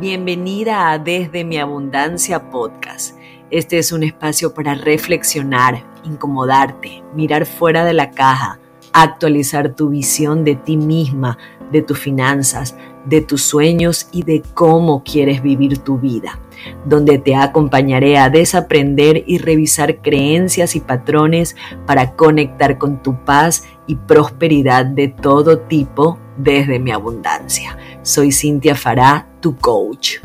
Bienvenida a Desde mi Abundancia Podcast. Este es un espacio para reflexionar, incomodarte, mirar fuera de la caja, actualizar tu visión de ti misma, de tus finanzas, de tus sueños y de cómo quieres vivir tu vida, donde te acompañaré a desaprender y revisar creencias y patrones para conectar con tu paz y prosperidad de todo tipo desde mi abundancia. Soy Cintia Fará, tu coach.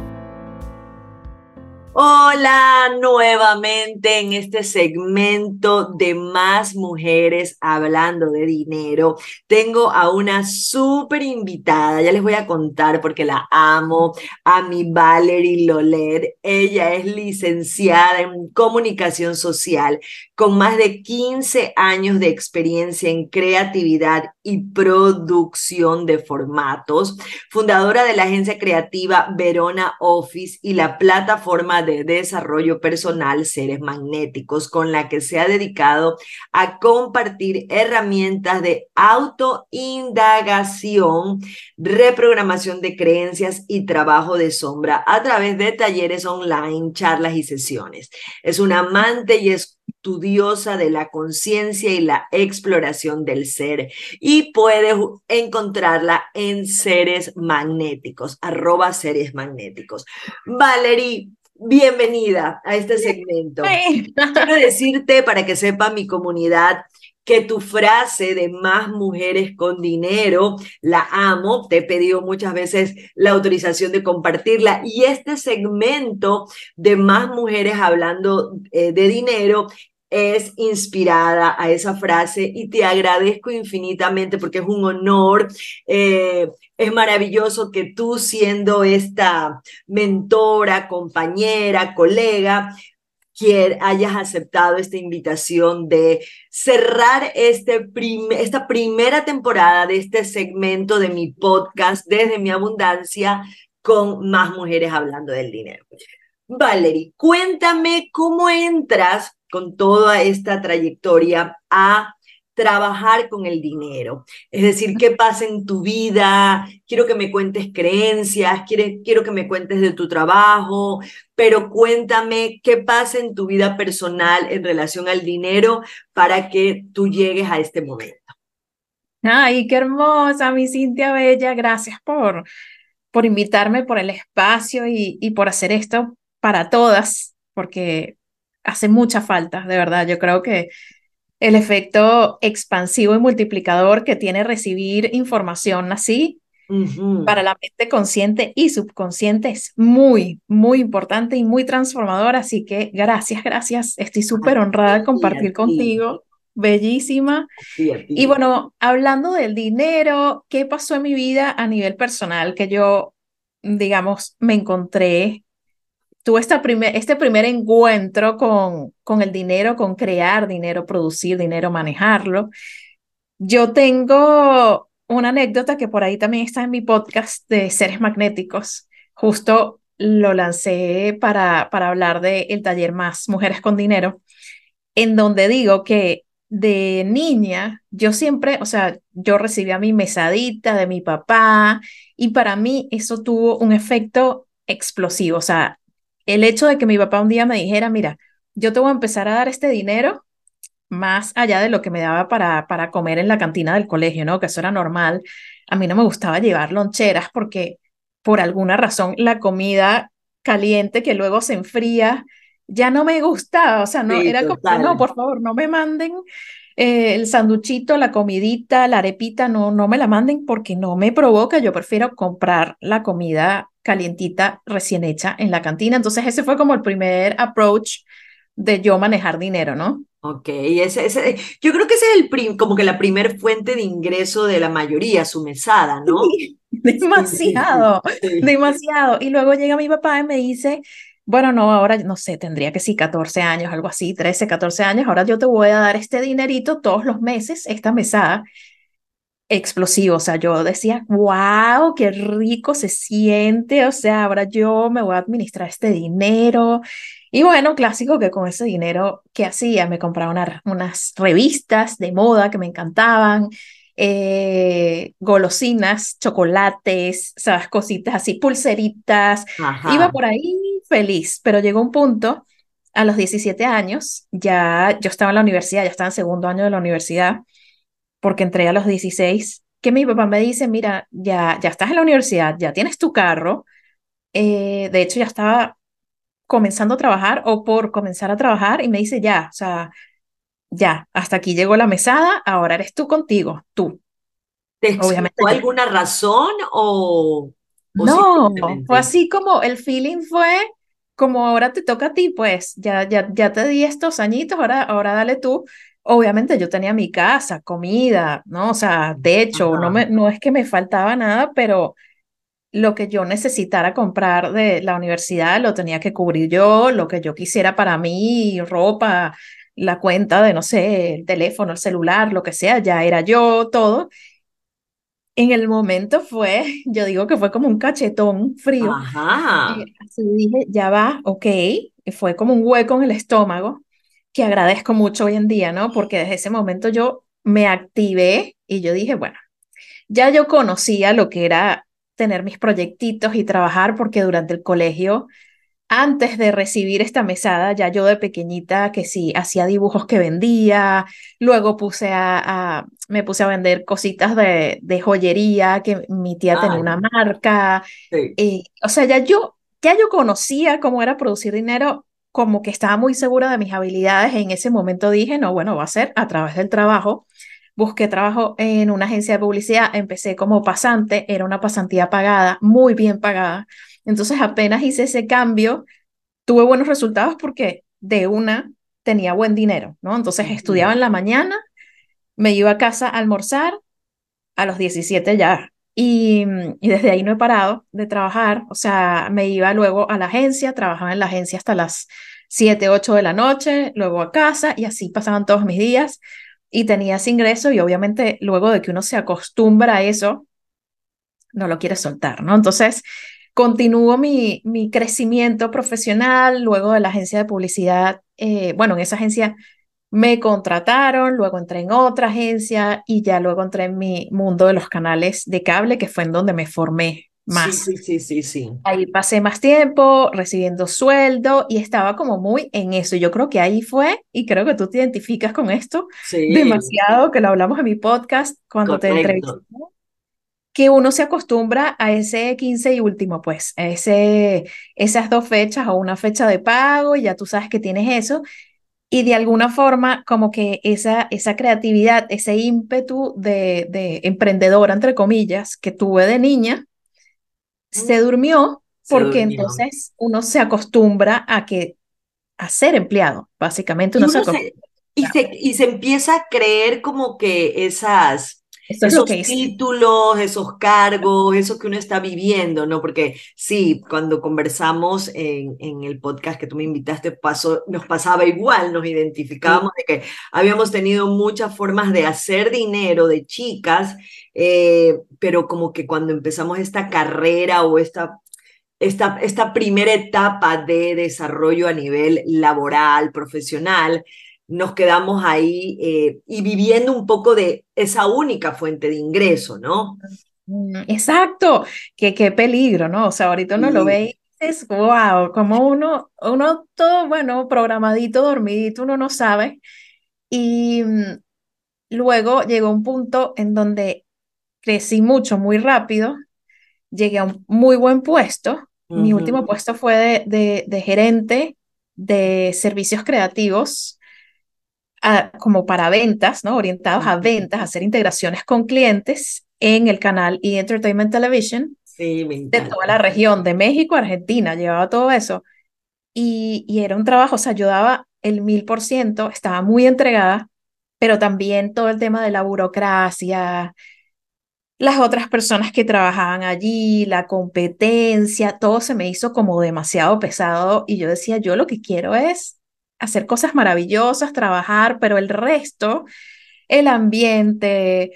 Hola nuevamente en este segmento de más mujeres hablando de dinero. Tengo a una súper invitada, ya les voy a contar porque la amo, a mi Valerie Lolet. Ella es licenciada en comunicación social con más de 15 años de experiencia en creatividad y producción de formatos, fundadora de la agencia creativa Verona Office y la plataforma de desarrollo personal Seres Magnéticos, con la que se ha dedicado a compartir herramientas de autoindagación, reprogramación de creencias y trabajo de sombra a través de talleres online, charlas y sesiones. Es una amante y es estudiosa de la conciencia y la exploración del ser y puedes encontrarla en seres magnéticos, arroba seres magnéticos. Valerie, bienvenida a este segmento. Quiero decirte para que sepa mi comunidad que tu frase de más mujeres con dinero, la amo, te he pedido muchas veces la autorización de compartirla y este segmento de más mujeres hablando eh, de dinero es inspirada a esa frase y te agradezco infinitamente porque es un honor. Eh, es maravilloso que tú siendo esta mentora, compañera, colega, que hayas aceptado esta invitación de cerrar este esta primera temporada de este segmento de mi podcast desde mi abundancia con más mujeres hablando del dinero. Valerie, cuéntame cómo entras con toda esta trayectoria a trabajar con el dinero. Es decir, qué pasa en tu vida, quiero que me cuentes creencias, quiero, quiero que me cuentes de tu trabajo, pero cuéntame qué pasa en tu vida personal en relación al dinero para que tú llegues a este momento. Ay, qué hermosa, mi Cintia Bella, gracias por, por invitarme, por el espacio y, y por hacer esto para todas, porque hace mucha falta, de verdad. Yo creo que el efecto expansivo y multiplicador que tiene recibir información así para la mente consciente y subconsciente es muy, muy importante y muy transformador. Así que gracias, gracias. Estoy súper honrada de compartir contigo. Bellísima. Y bueno, hablando del dinero, ¿qué pasó en mi vida a nivel personal? Que yo, digamos, me encontré tuve esta primer, este primer encuentro con, con el dinero, con crear dinero, producir dinero, manejarlo. Yo tengo una anécdota que por ahí también está en mi podcast de seres magnéticos. Justo lo lancé para, para hablar del el taller Más Mujeres con Dinero, en donde digo que de niña yo siempre, o sea, yo recibía mi mesadita de mi papá y para mí eso tuvo un efecto explosivo, o sea, el hecho de que mi papá un día me dijera, mira, yo te voy a empezar a dar este dinero más allá de lo que me daba para, para comer en la cantina del colegio, ¿no? Que eso era normal. A mí no me gustaba llevar loncheras porque por alguna razón la comida caliente que luego se enfría ya no me gustaba, o sea, no, era como, no, por favor, no me manden eh, el sanduchito, la comidita, la arepita, no, no me la manden porque no me provoca, yo prefiero comprar la comida calientita, recién hecha en la cantina. Entonces ese fue como el primer approach de yo manejar dinero, ¿no? Ok, ese, ese, yo creo que ese es el como que la primer fuente de ingreso de la mayoría, su mesada, ¿no? demasiado, demasiado. Y luego llega mi papá y me dice, bueno, no, ahora no sé, tendría que sí 14 años, algo así, 13, 14 años, ahora yo te voy a dar este dinerito todos los meses, esta mesada, explosivo, o sea, yo decía, wow, qué rico se siente, o sea, ahora yo me voy a administrar este dinero. Y bueno, clásico que con ese dinero, ¿qué hacía? Me compraba unas revistas de moda que me encantaban eh, golosinas, chocolates, sabes, cositas así, pulseritas. Iba por ahí feliz, pero llegó un punto a los 17 años, ya yo estaba en la universidad, ya estaba en segundo año de la universidad, porque entré a los 16, que mi papá me dice, mira, ya, ya estás en la universidad, ya tienes tu carro, eh, de hecho ya estaba comenzando a trabajar o por comenzar a trabajar y me dice, ya, o sea, ya, hasta aquí llegó la mesada, ahora eres tú contigo, tú. ¿Te Obviamente, alguna razón o, no, fue así como el feeling fue como ahora te toca a ti, pues ya, ya, ya te di estos añitos, ahora, ahora dale tú. Obviamente yo tenía mi casa, comida, ¿no? O sea, de hecho, no, me, no es que me faltaba nada, pero lo que yo necesitara comprar de la universidad lo tenía que cubrir yo, lo que yo quisiera para mí, ropa, la cuenta de, no sé, el teléfono, el celular, lo que sea, ya era yo, todo. En el momento fue, yo digo que fue como un cachetón frío. Ajá. Eh, así dije, ya va, ok, fue como un hueco en el estómago, que agradezco mucho hoy en día, ¿no? Porque desde ese momento yo me activé y yo dije, bueno, ya yo conocía lo que era tener mis proyectitos y trabajar, porque durante el colegio antes de recibir esta mesada, ya yo de pequeñita que sí, hacía dibujos que vendía, luego puse a, me puse a vender cositas de, de joyería, que mi tía tenía una marca, y, o sea, ya yo, ya yo conocía cómo era producir dinero, como que estaba muy segura de mis habilidades, en ese momento dije, no, bueno, va a ser a través del trabajo, busqué trabajo en una agencia de publicidad, empecé como pasante, era una pasantía pagada, muy bien pagada, entonces apenas hice ese cambio, tuve buenos resultados porque de una tenía buen dinero, ¿no? Entonces estudiaba en la mañana, me iba a casa a almorzar a los 17 ya. Y, y, desde ahí no he parado de trabajar, o sea, me iba luego a la agencia, trabajaba en la agencia hasta las 7, 8 de la noche, luego a casa y así pasaban todos mis días y tenía ese ingreso y obviamente luego de que uno se acostumbra a eso, no lo quiere soltar, ¿no? Entonces, Continúo mi, mi crecimiento profesional luego de la agencia de publicidad. Eh, bueno, en esa agencia me contrataron, luego entré en otra agencia y ya luego entré en mi mundo de los canales de cable, que fue en donde me formé más. Sí, sí, sí, sí, Ahí pasé más tiempo recibiendo sueldo y estaba como muy en eso. Yo creo que ahí fue, y creo que tú te identificas con esto demasiado, que lo hablamos en mi podcast cuando te entrevisté que uno se acostumbra a ese 15 y último, pues, ese, esas dos fechas o una fecha de pago y ya tú sabes que tienes eso. Y de alguna forma, como que esa, esa creatividad, ese ímpetu de, de emprendedora, entre comillas, que tuve de niña, se durmió porque entonces uno se acostumbra a que a ser empleado, básicamente uno, se, y, se, y se empieza a creer como que esas esos títulos, esos cargos, eso que uno está viviendo, ¿no? Porque sí, cuando conversamos en, en el podcast que tú me invitaste, pasó, nos pasaba igual, nos identificábamos de que habíamos tenido muchas formas de hacer dinero de chicas, eh, pero como que cuando empezamos esta carrera o esta esta, esta, primera etapa de desarrollo a nivel laboral, profesional, nos quedamos ahí eh, y viviendo un poco de esa única fuente de ingreso, ¿no? Mm, exacto, qué, qué peligro, ¿no? O sea, ahorita uno lo ve y dices, wow, como uno, uno todo, bueno, programadito, dormidito, uno no sabe. Y mm, luego llegó un punto en donde crecí mucho, muy rápido, llegué a un muy buen puesto. Mi último puesto fue de, de, de gerente de servicios creativos como para ventas, ¿no? Orientados a ventas, a hacer integraciones con clientes en el canal E! Entertainment Television de toda la región, de México, Argentina, llevaba todo eso. Y, y era un trabajo, o sea, yo daba el mil por ciento, estaba muy entregada, pero también todo el tema de la burocracia, las otras personas que trabajaban allí, la competencia, todo se me hizo como demasiado pesado y yo decía, yo lo que quiero es hacer cosas maravillosas, trabajar, pero el resto, el ambiente,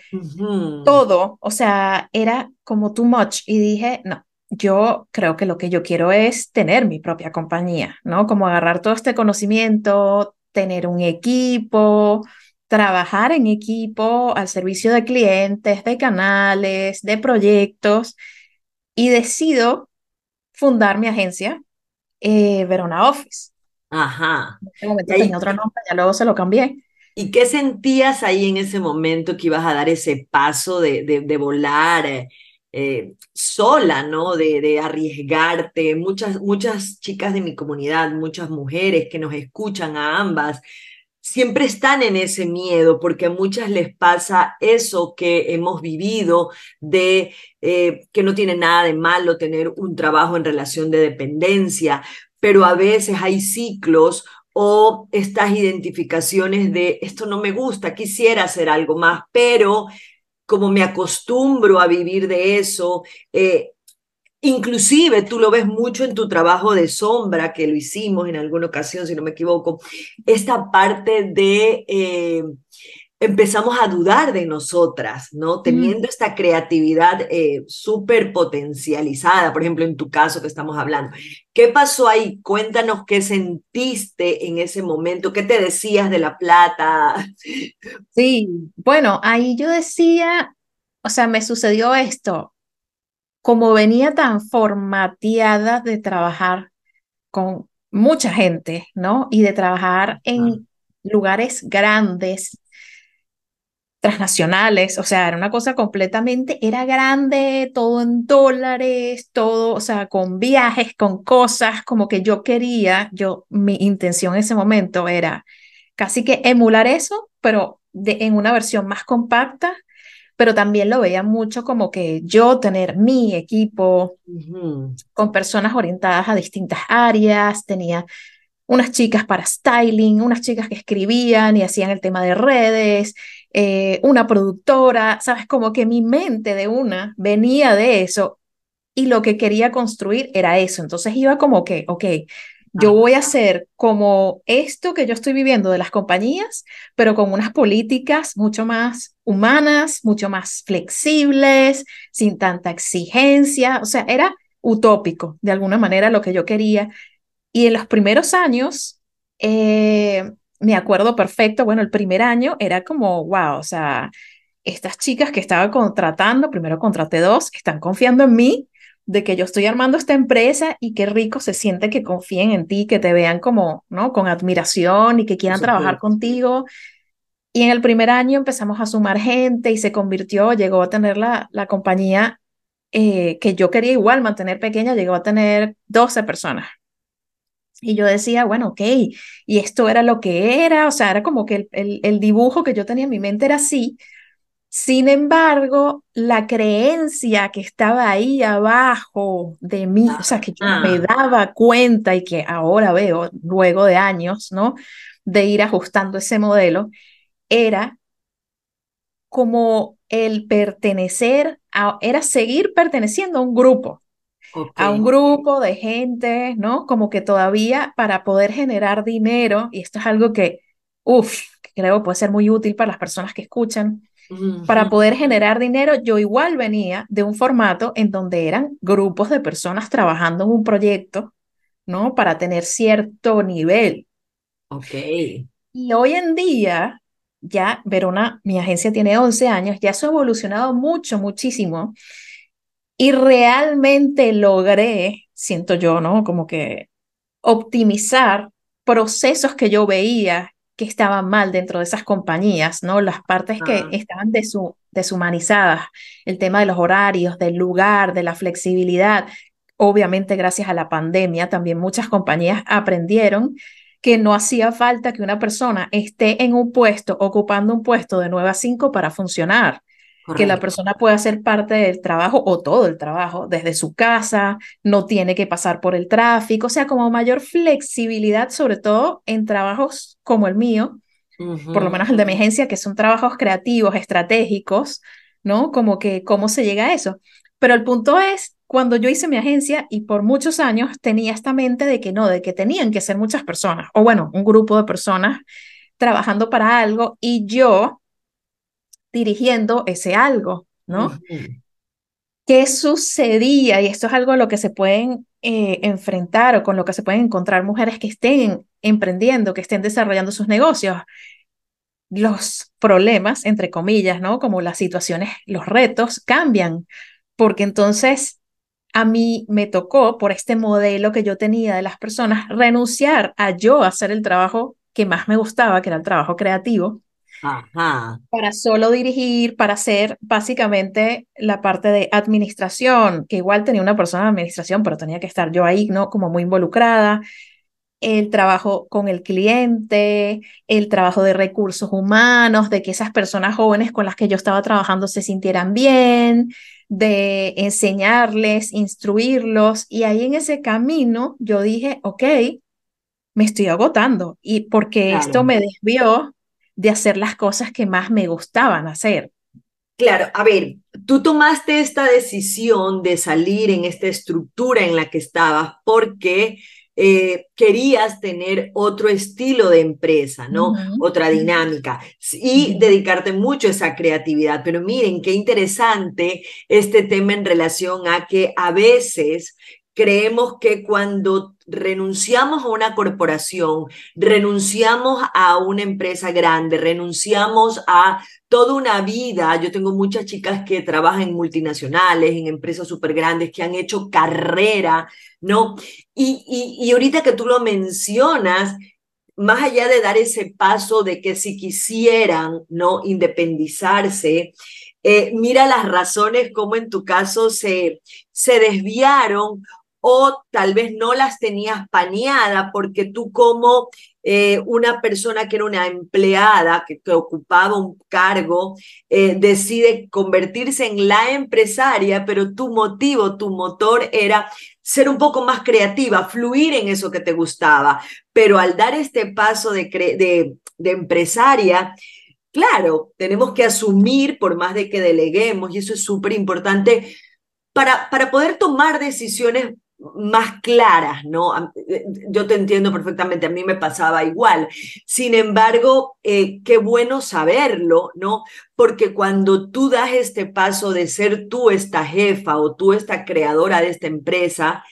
todo, o sea, era como too much y dije, no, yo creo que lo que yo quiero es tener mi propia compañía, ¿no? Como agarrar todo este conocimiento, tener un equipo, trabajar en equipo al servicio de clientes, de canales, de proyectos y decido fundar mi agencia, eh, Verona Office. Ajá. En este momento tenía otro nombre, ya luego se lo cambié. ¿Y qué sentías ahí en ese momento que ibas a dar ese paso de, de, volar eh, sola, ¿no? De, de, arriesgarte. Muchas, muchas chicas de mi comunidad, muchas mujeres que nos escuchan a ambas, siempre están en ese miedo porque a muchas les pasa eso que hemos vivido de eh, que no tiene nada de malo tener un trabajo en relación de dependencia, pero a veces hay ciclos o estas identificaciones de esto no me gusta, quisiera hacer algo más, pero como me acostumbro a vivir de eso, eh, Inclusive tú lo ves mucho en tu trabajo de sombra, que lo hicimos en alguna ocasión, si no me equivoco, esta parte de eh, empezamos a dudar de nosotras, ¿no? Teniendo esta creatividad eh, súper potencializada, por ejemplo, en tu caso que estamos hablando. ¿Qué pasó ahí? Cuéntanos qué sentiste en ese momento, qué te decías de la plata. Sí, bueno, ahí yo decía, o sea, me sucedió esto como venía tan formateada de trabajar con mucha gente, ¿no? Y de trabajar en lugares grandes, transnacionales, o sea, era una cosa completamente, era grande, todo en dólares, todo, o sea, con viajes, con cosas, como que yo quería, yo, mi intención en ese momento era casi que emular eso, pero de, en una versión más compacta pero también lo veía mucho como que yo tener mi equipo con personas orientadas a distintas áreas, tenía unas chicas para styling, unas chicas que escribían y hacían el tema de redes, eh, una productora, sabes, como que mi mente de una venía de eso y lo que quería construir era eso. Entonces iba como que, ok, yo voy a hacer como esto que yo estoy viviendo de las compañías, pero con unas políticas mucho más humanas, mucho más flexibles, sin tanta exigencia. O sea, era utópico de alguna manera lo que yo quería. Y en los primeros años, eh, me acuerdo perfecto, bueno, el primer año era como, wow, o sea, estas chicas que estaba contratando, primero contraté dos, están confiando en mí, de que yo estoy armando esta empresa y qué rico se siente que confíen en ti, que te vean como, ¿no? Con admiración y que quieran trabajar contigo. Y en el primer año empezamos a sumar gente y se convirtió, llegó a tener la, la compañía eh, que yo quería igual mantener pequeña, llegó a tener 12 personas. Y yo decía, bueno, ok, y esto era lo que era, o sea, era como que el, el, el dibujo que yo tenía en mi mente era así, sin embargo, la creencia que estaba ahí abajo de mí, o sea, que yo me daba cuenta y que ahora veo, luego de años, ¿no? De ir ajustando ese modelo, era como el pertenecer, era seguir perteneciendo a un grupo, a un grupo de gente, ¿no? Como que todavía para poder generar dinero, y esto es algo que, uff, creo puede ser muy útil para las personas que escuchan, para poder generar dinero, yo igual venía de un formato en donde eran grupos de personas trabajando en un proyecto, ¿no? Para tener cierto nivel. Ok. Y hoy en día, ya Verona, mi agencia tiene 11 años, ya eso ha evolucionado mucho, muchísimo. Y realmente logré, siento yo, ¿no? Como que optimizar procesos que yo veía que estaban mal dentro de esas compañías, ¿no? Las partes que ah. estaban deshumanizadas, el tema de los horarios, del lugar, de la flexibilidad. Obviamente, gracias a la pandemia, también muchas compañías aprendieron que no hacía falta que una persona esté en un puesto, ocupando un puesto de 9 a 5 para funcionar que la persona puede hacer parte del trabajo o todo el trabajo desde su casa, no tiene que pasar por el tráfico, o sea, como mayor flexibilidad, sobre todo en trabajos como el mío, por lo menos el de mi agencia, que son trabajos creativos, estratégicos, ¿no? Como que cómo se llega a eso. Pero el punto es, cuando yo hice mi agencia y por muchos años tenía esta mente de que no, de que tenían que ser muchas personas, o bueno, un grupo de personas trabajando para algo y yo dirigiendo ese algo, ¿no? ¿Qué sucedía? Y esto es algo a lo que se pueden eh, enfrentar o con lo que se pueden encontrar mujeres que estén emprendiendo, que estén desarrollando sus negocios. los problemas, entre comillas, ¿no? Como las situaciones, los retos cambian, porque entonces a mí me tocó, por este modelo que yo tenía de las personas, renunciar a yo hacer el trabajo que más me gustaba, que era el trabajo creativo, para solo dirigir, para hacer básicamente la parte de administración, que igual tenía una persona de administración, pero tenía que estar yo ahí, ¿no? Como muy involucrada. El trabajo con el cliente, el trabajo de recursos humanos, de que esas personas jóvenes con las que yo estaba trabajando se sintieran bien, de enseñarles, instruirlos. Y ahí en ese camino yo dije, ok, me estoy agotando y porque esto me desvió de hacer las cosas que más me gustaban hacer. Claro, a ver, tú tomaste esta decisión de salir en esta estructura en la que estabas porque eh, querías tener otro estilo de empresa, ¿no? Otra dinámica y dedicarte mucho a esa creatividad. Pero miren, qué interesante este tema en relación a que a veces creemos que cuando renunciamos a una corporación, renunciamos a una empresa grande, renunciamos a toda una vida. Yo tengo muchas chicas que trabajan en multinacionales, en empresas súper grandes, que han hecho carrera, ¿no? Y, y, ahorita que tú lo mencionas, más allá de dar ese paso de que si quisieran, ¿no? Independizarse, eh, mira las razones como en tu caso se, se desviaron o tal vez no las tenías paneada porque tú como eh, una persona que era una empleada, que, ocupaba un cargo, eh, decide convertirse en la empresaria, pero tu motivo, tu motor era ser un poco más creativa, fluir en eso que te gustaba. Pero al dar este paso de, de, de empresaria, claro, tenemos que asumir, por más de que deleguemos, y eso es súper importante, para, para poder tomar decisiones más claras, ¿no? Eh, yo te entiendo perfectamente, a mí me pasaba igual. Sin embargo, eh, qué bueno saberlo, ¿no? Porque cuando tú das este paso de ser tú esta jefa o tú esta creadora de esta empresa,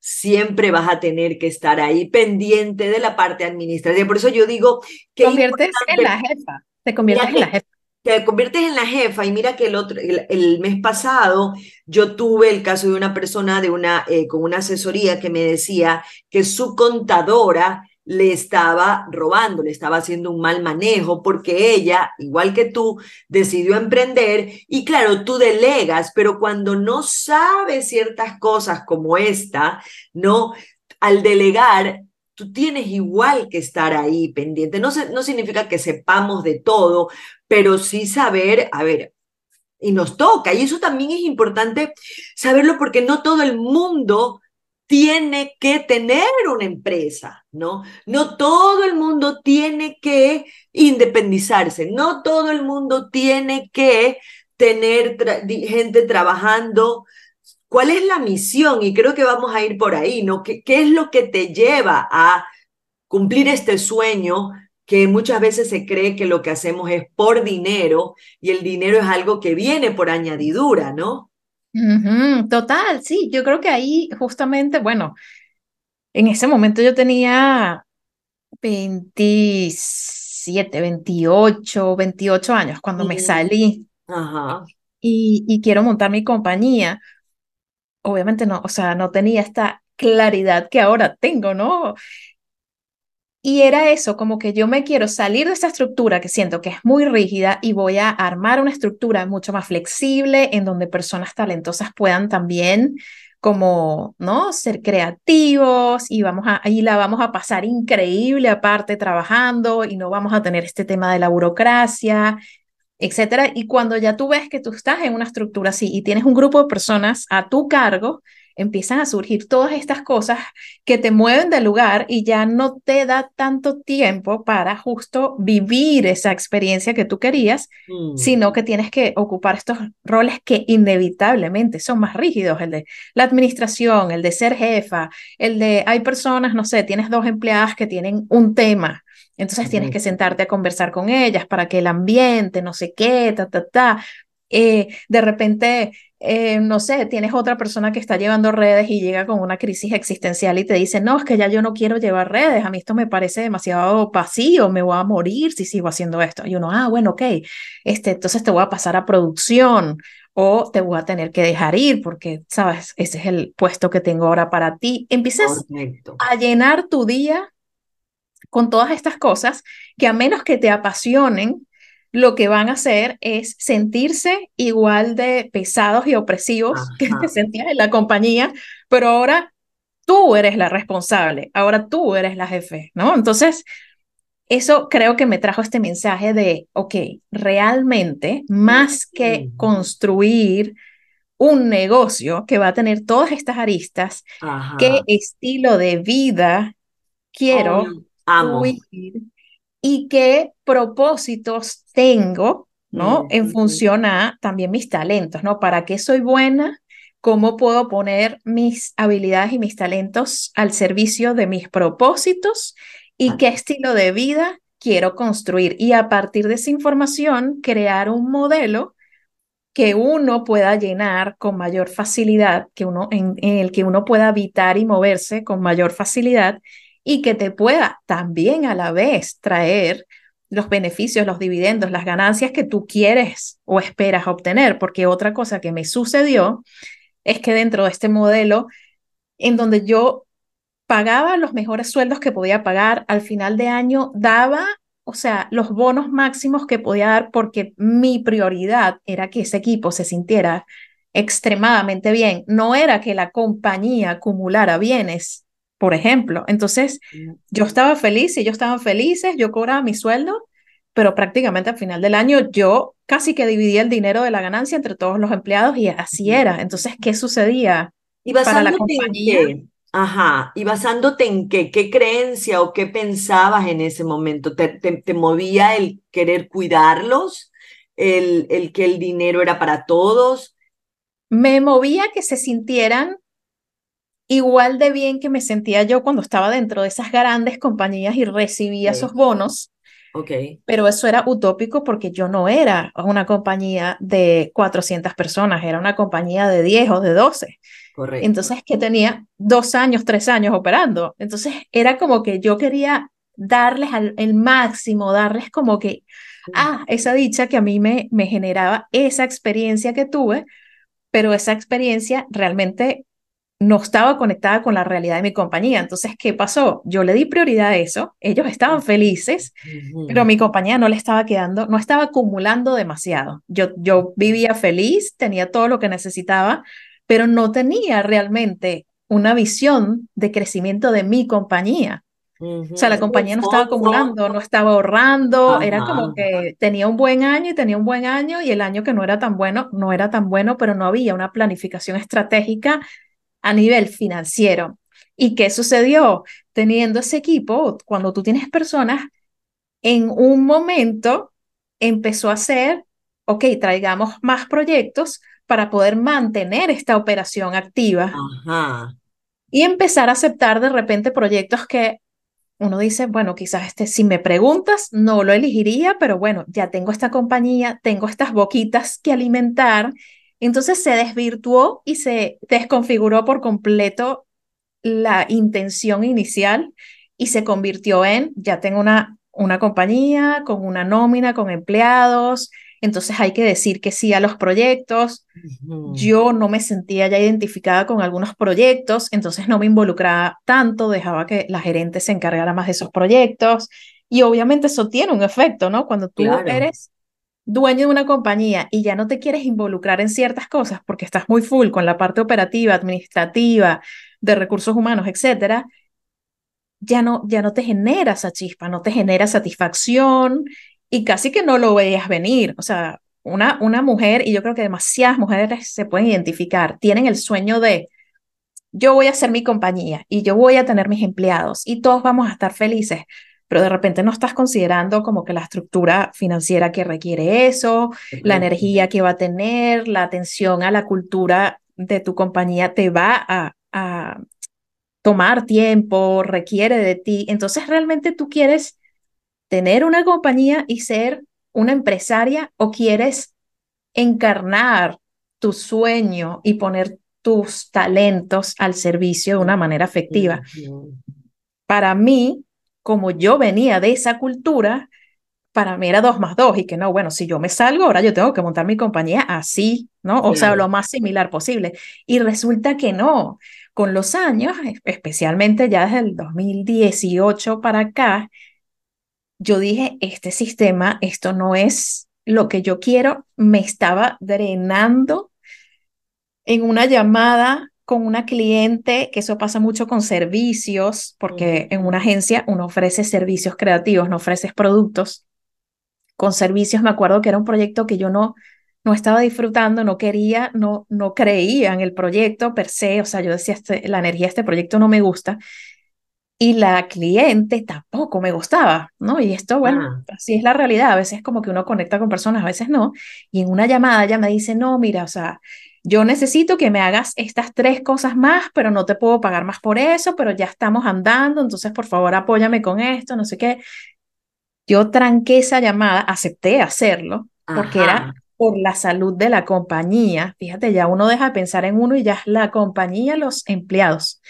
siempre vas a tener que estar ahí pendiente de la parte administrativa. Por eso yo digo que... Conviertes en la jefa, te conviertes en la jefa te conviertes en la jefa y mira que el, otro, el, mes pasado yo tuve el caso de una persona de una, eh, con una asesoría que me decía que su contadora le estaba robando, le estaba haciendo un mal manejo porque ella, igual que tú, decidió emprender y claro, tú delegas, pero cuando no sabes ciertas cosas como esta, ¿no? Al delegar tú tienes igual que estar ahí pendiente. No, no significa que sepamos de todo, pero sí saber, a ver, y nos toca. Y eso también es importante saberlo porque no todo el mundo tiene que tener una empresa, ¿no? No todo el mundo tiene que independizarse, no todo el mundo tiene que tener gente trabajando ¿Cuál es la misión? Y creo que vamos a ir por ahí, ¿no? ¿Qué, qué es lo que te lleva a cumplir este sueño que muchas veces se cree que lo que hacemos es por dinero y el dinero es algo que viene por añadidura, ¿no? total, sí, yo creo que ahí justamente, bueno, en ese momento yo tenía 27, 28, 28 años cuando me salí Ajá. Y, y quiero montar mi compañía obviamente no, o sea, no tenía esta claridad que ahora tengo, ¿no? Y era eso, como que yo me quiero salir de esta estructura que siento que es muy rígida y voy a armar una estructura mucho más flexible en donde personas talentosas puedan también como, ¿no? Ser creativos y vamos a, ahí la vamos a pasar increíble aparte trabajando y no vamos a tener este tema de la burocracia etcétera. Y cuando ya tú ves que tú estás en una estructura así y tienes un grupo de personas a tu cargo, empiezan a surgir todas estas cosas que te mueven del lugar y ya no te da tanto tiempo para justo vivir esa experiencia que tú querías, mm. sino que tienes que ocupar estos roles que inevitablemente son más rígidos, el de la administración, el de ser jefa, el de hay personas, no sé, tienes dos empleadas que tienen un tema entonces tienes que sentarte a conversar con ellas para que el ambiente, no sé qué, ta, ta, ta. Eh, de repente eh, no sé, tienes otra persona que está llevando redes y llega con una crisis existencial y te dice, no, es que ya yo no quiero llevar redes, a mí esto me parece demasiado vacío, me voy a morir si sigo haciendo esto. Y uno, ah, bueno, ok, este, entonces te voy a pasar a producción o te voy a tener que dejar ir porque, sabes, ese es el puesto que tengo ahora para ti. Empiezas a llenar tu día con todas estas cosas que a menos que te apasionen, lo que van a hacer es sentirse igual de pesados y opresivos que te sentías en la compañía, pero ahora tú eres la responsable, ahora tú eres la jefe, ¿no? Entonces, eso creo que me trajo este mensaje de, ok, realmente, más que construir un negocio que va a tener todas estas aristas, ¿qué estilo de vida quiero oh, y qué propósitos tengo, ¿no? En función a también mis talentos, ¿no? ¿Para qué soy buena? ¿Cómo puedo poner mis habilidades y mis talentos al servicio de mis propósitos? ¿Y qué estilo de vida quiero construir? Y a partir de esa información, crear un modelo que uno pueda llenar con mayor facilidad, que uno, en el que uno pueda habitar y moverse con mayor facilidad y que te pueda también a la vez traer los beneficios, los dividendos, las ganancias que tú quieres o esperas obtener, porque otra cosa que me sucedió es que dentro de este modelo, en donde yo pagaba los mejores sueldos que podía pagar, al final de año daba, o sea, los bonos máximos que podía dar porque mi prioridad era que ese equipo se sintiera extremadamente bien, no era que la compañía acumulara bienes, por ejemplo. Entonces, yo estaba feliz y ellos estaban felices, yo cobraba mi sueldo, pero prácticamente al final del año yo casi que dividía el dinero de la ganancia entre todos los empleados y así era. Entonces, ¿qué sucedía ¿Y para la compañía? En qué? Ajá, y basándote en qué, qué creencia o qué pensabas en ese momento, ¿te, te, movía el querer cuidarlos? El, el que el dinero era para todos. Me movía que se sintieran igual de bien que me sentía yo cuando estaba dentro de esas grandes compañías y recibía esos bonos. Okay. Pero eso era utópico porque yo no era una compañía de 400 personas, era una compañía de 10 o de 12. Correcto. Entonces, que tenía dos años, tres años operando. Entonces, era como que yo quería darles el máximo, darles como que, ah, esa dicha que a mí me, me generaba esa experiencia que tuve, pero esa experiencia realmente no estaba conectada con la realidad de mi compañía. Entonces, ¿qué pasó? Yo le di prioridad a eso, ellos estaban felices, pero mi compañía no le estaba quedando, no estaba acumulando demasiado. Yo, yo vivía feliz, tenía todo lo que necesitaba, pero no tenía realmente una visión de crecimiento de mi compañía. O sea, la compañía no estaba acumulando, no estaba ahorrando, era como que tenía un buen año y tenía un buen año y el año que no era tan bueno, no era tan bueno, pero no había una planificación estratégica a nivel financiero. ¿Y qué sucedió? Teniendo ese equipo, cuando tú tienes personas, en un momento empezó a ser, ok, traigamos más proyectos para poder mantener esta operación activa. Y empezar a aceptar de repente proyectos que uno dice, bueno, quizás este, si me preguntas, no lo elegiría, pero bueno, ya tengo esta compañía, tengo estas boquitas que alimentar entonces se desvirtuó y se desconfiguró por completo la intención inicial y se convirtió en, ya tengo una, una compañía con una nómina, con empleados, entonces hay que decir que sí a los proyectos. Yo no me sentía ya identificada con algunos proyectos, entonces no me involucraba tanto, dejaba que la gerente se encargara más de esos proyectos. Y obviamente eso tiene un efecto, ¿no? Cuando tú eres dueño de una compañía y ya no te quieres involucrar en ciertas cosas porque estás muy full con la parte operativa, administrativa, de recursos humanos, etcétera, ya no, ya no te genera esa chispa, no te genera satisfacción y casi que no lo veías venir. O sea, una, una mujer, y yo creo que demasiadas mujeres se pueden identificar, tienen el sueño de yo voy a hacer mi compañía y yo voy a tener mis empleados y todos vamos a estar felices pero de repente no estás considerando como que la estructura financiera que requiere eso, la energía que va a tener, la atención a la cultura de tu compañía te va a, a tomar tiempo, requiere de ti. Entonces, realmente tú quieres tener una compañía y ser una empresaria o quieres encarnar tu sueño y poner tus talentos al servicio de una manera efectiva. Para mí, como yo venía de esa cultura, para mí era dos más dos y que no, bueno, si yo me salgo, ahora yo tengo que montar mi compañía así, ¿no? O sea, lo más similar posible. Y resulta que no. Con los años, especialmente ya desde el 2018 para acá, yo dije, este sistema, esto no es lo que yo quiero, me estaba drenando en una llamada con una cliente, que eso pasa mucho con servicios, porque en una agencia uno ofrece servicios creativos, no ofreces productos. Con servicios me acuerdo que era un proyecto que yo no, no estaba disfrutando, no quería, no, no creía en el proyecto per se, o sea, yo decía, este, la energía de este proyecto no me gusta y la cliente tampoco me gustaba, ¿no? Y esto, bueno, ah. así es la realidad, a veces como que uno conecta con personas, a veces no, y en una llamada ella me dice, no, mira, o sea, yo necesito que me hagas estas tres cosas más, pero no te puedo pagar más por eso, pero ya estamos andando, entonces por favor apóyame con esto, no sé qué. Yo tranqué esa llamada, acepté hacerlo, porque era por la salud de la compañía. Fíjate, ya uno deja de pensar en uno y ya es la compañía, los empleados.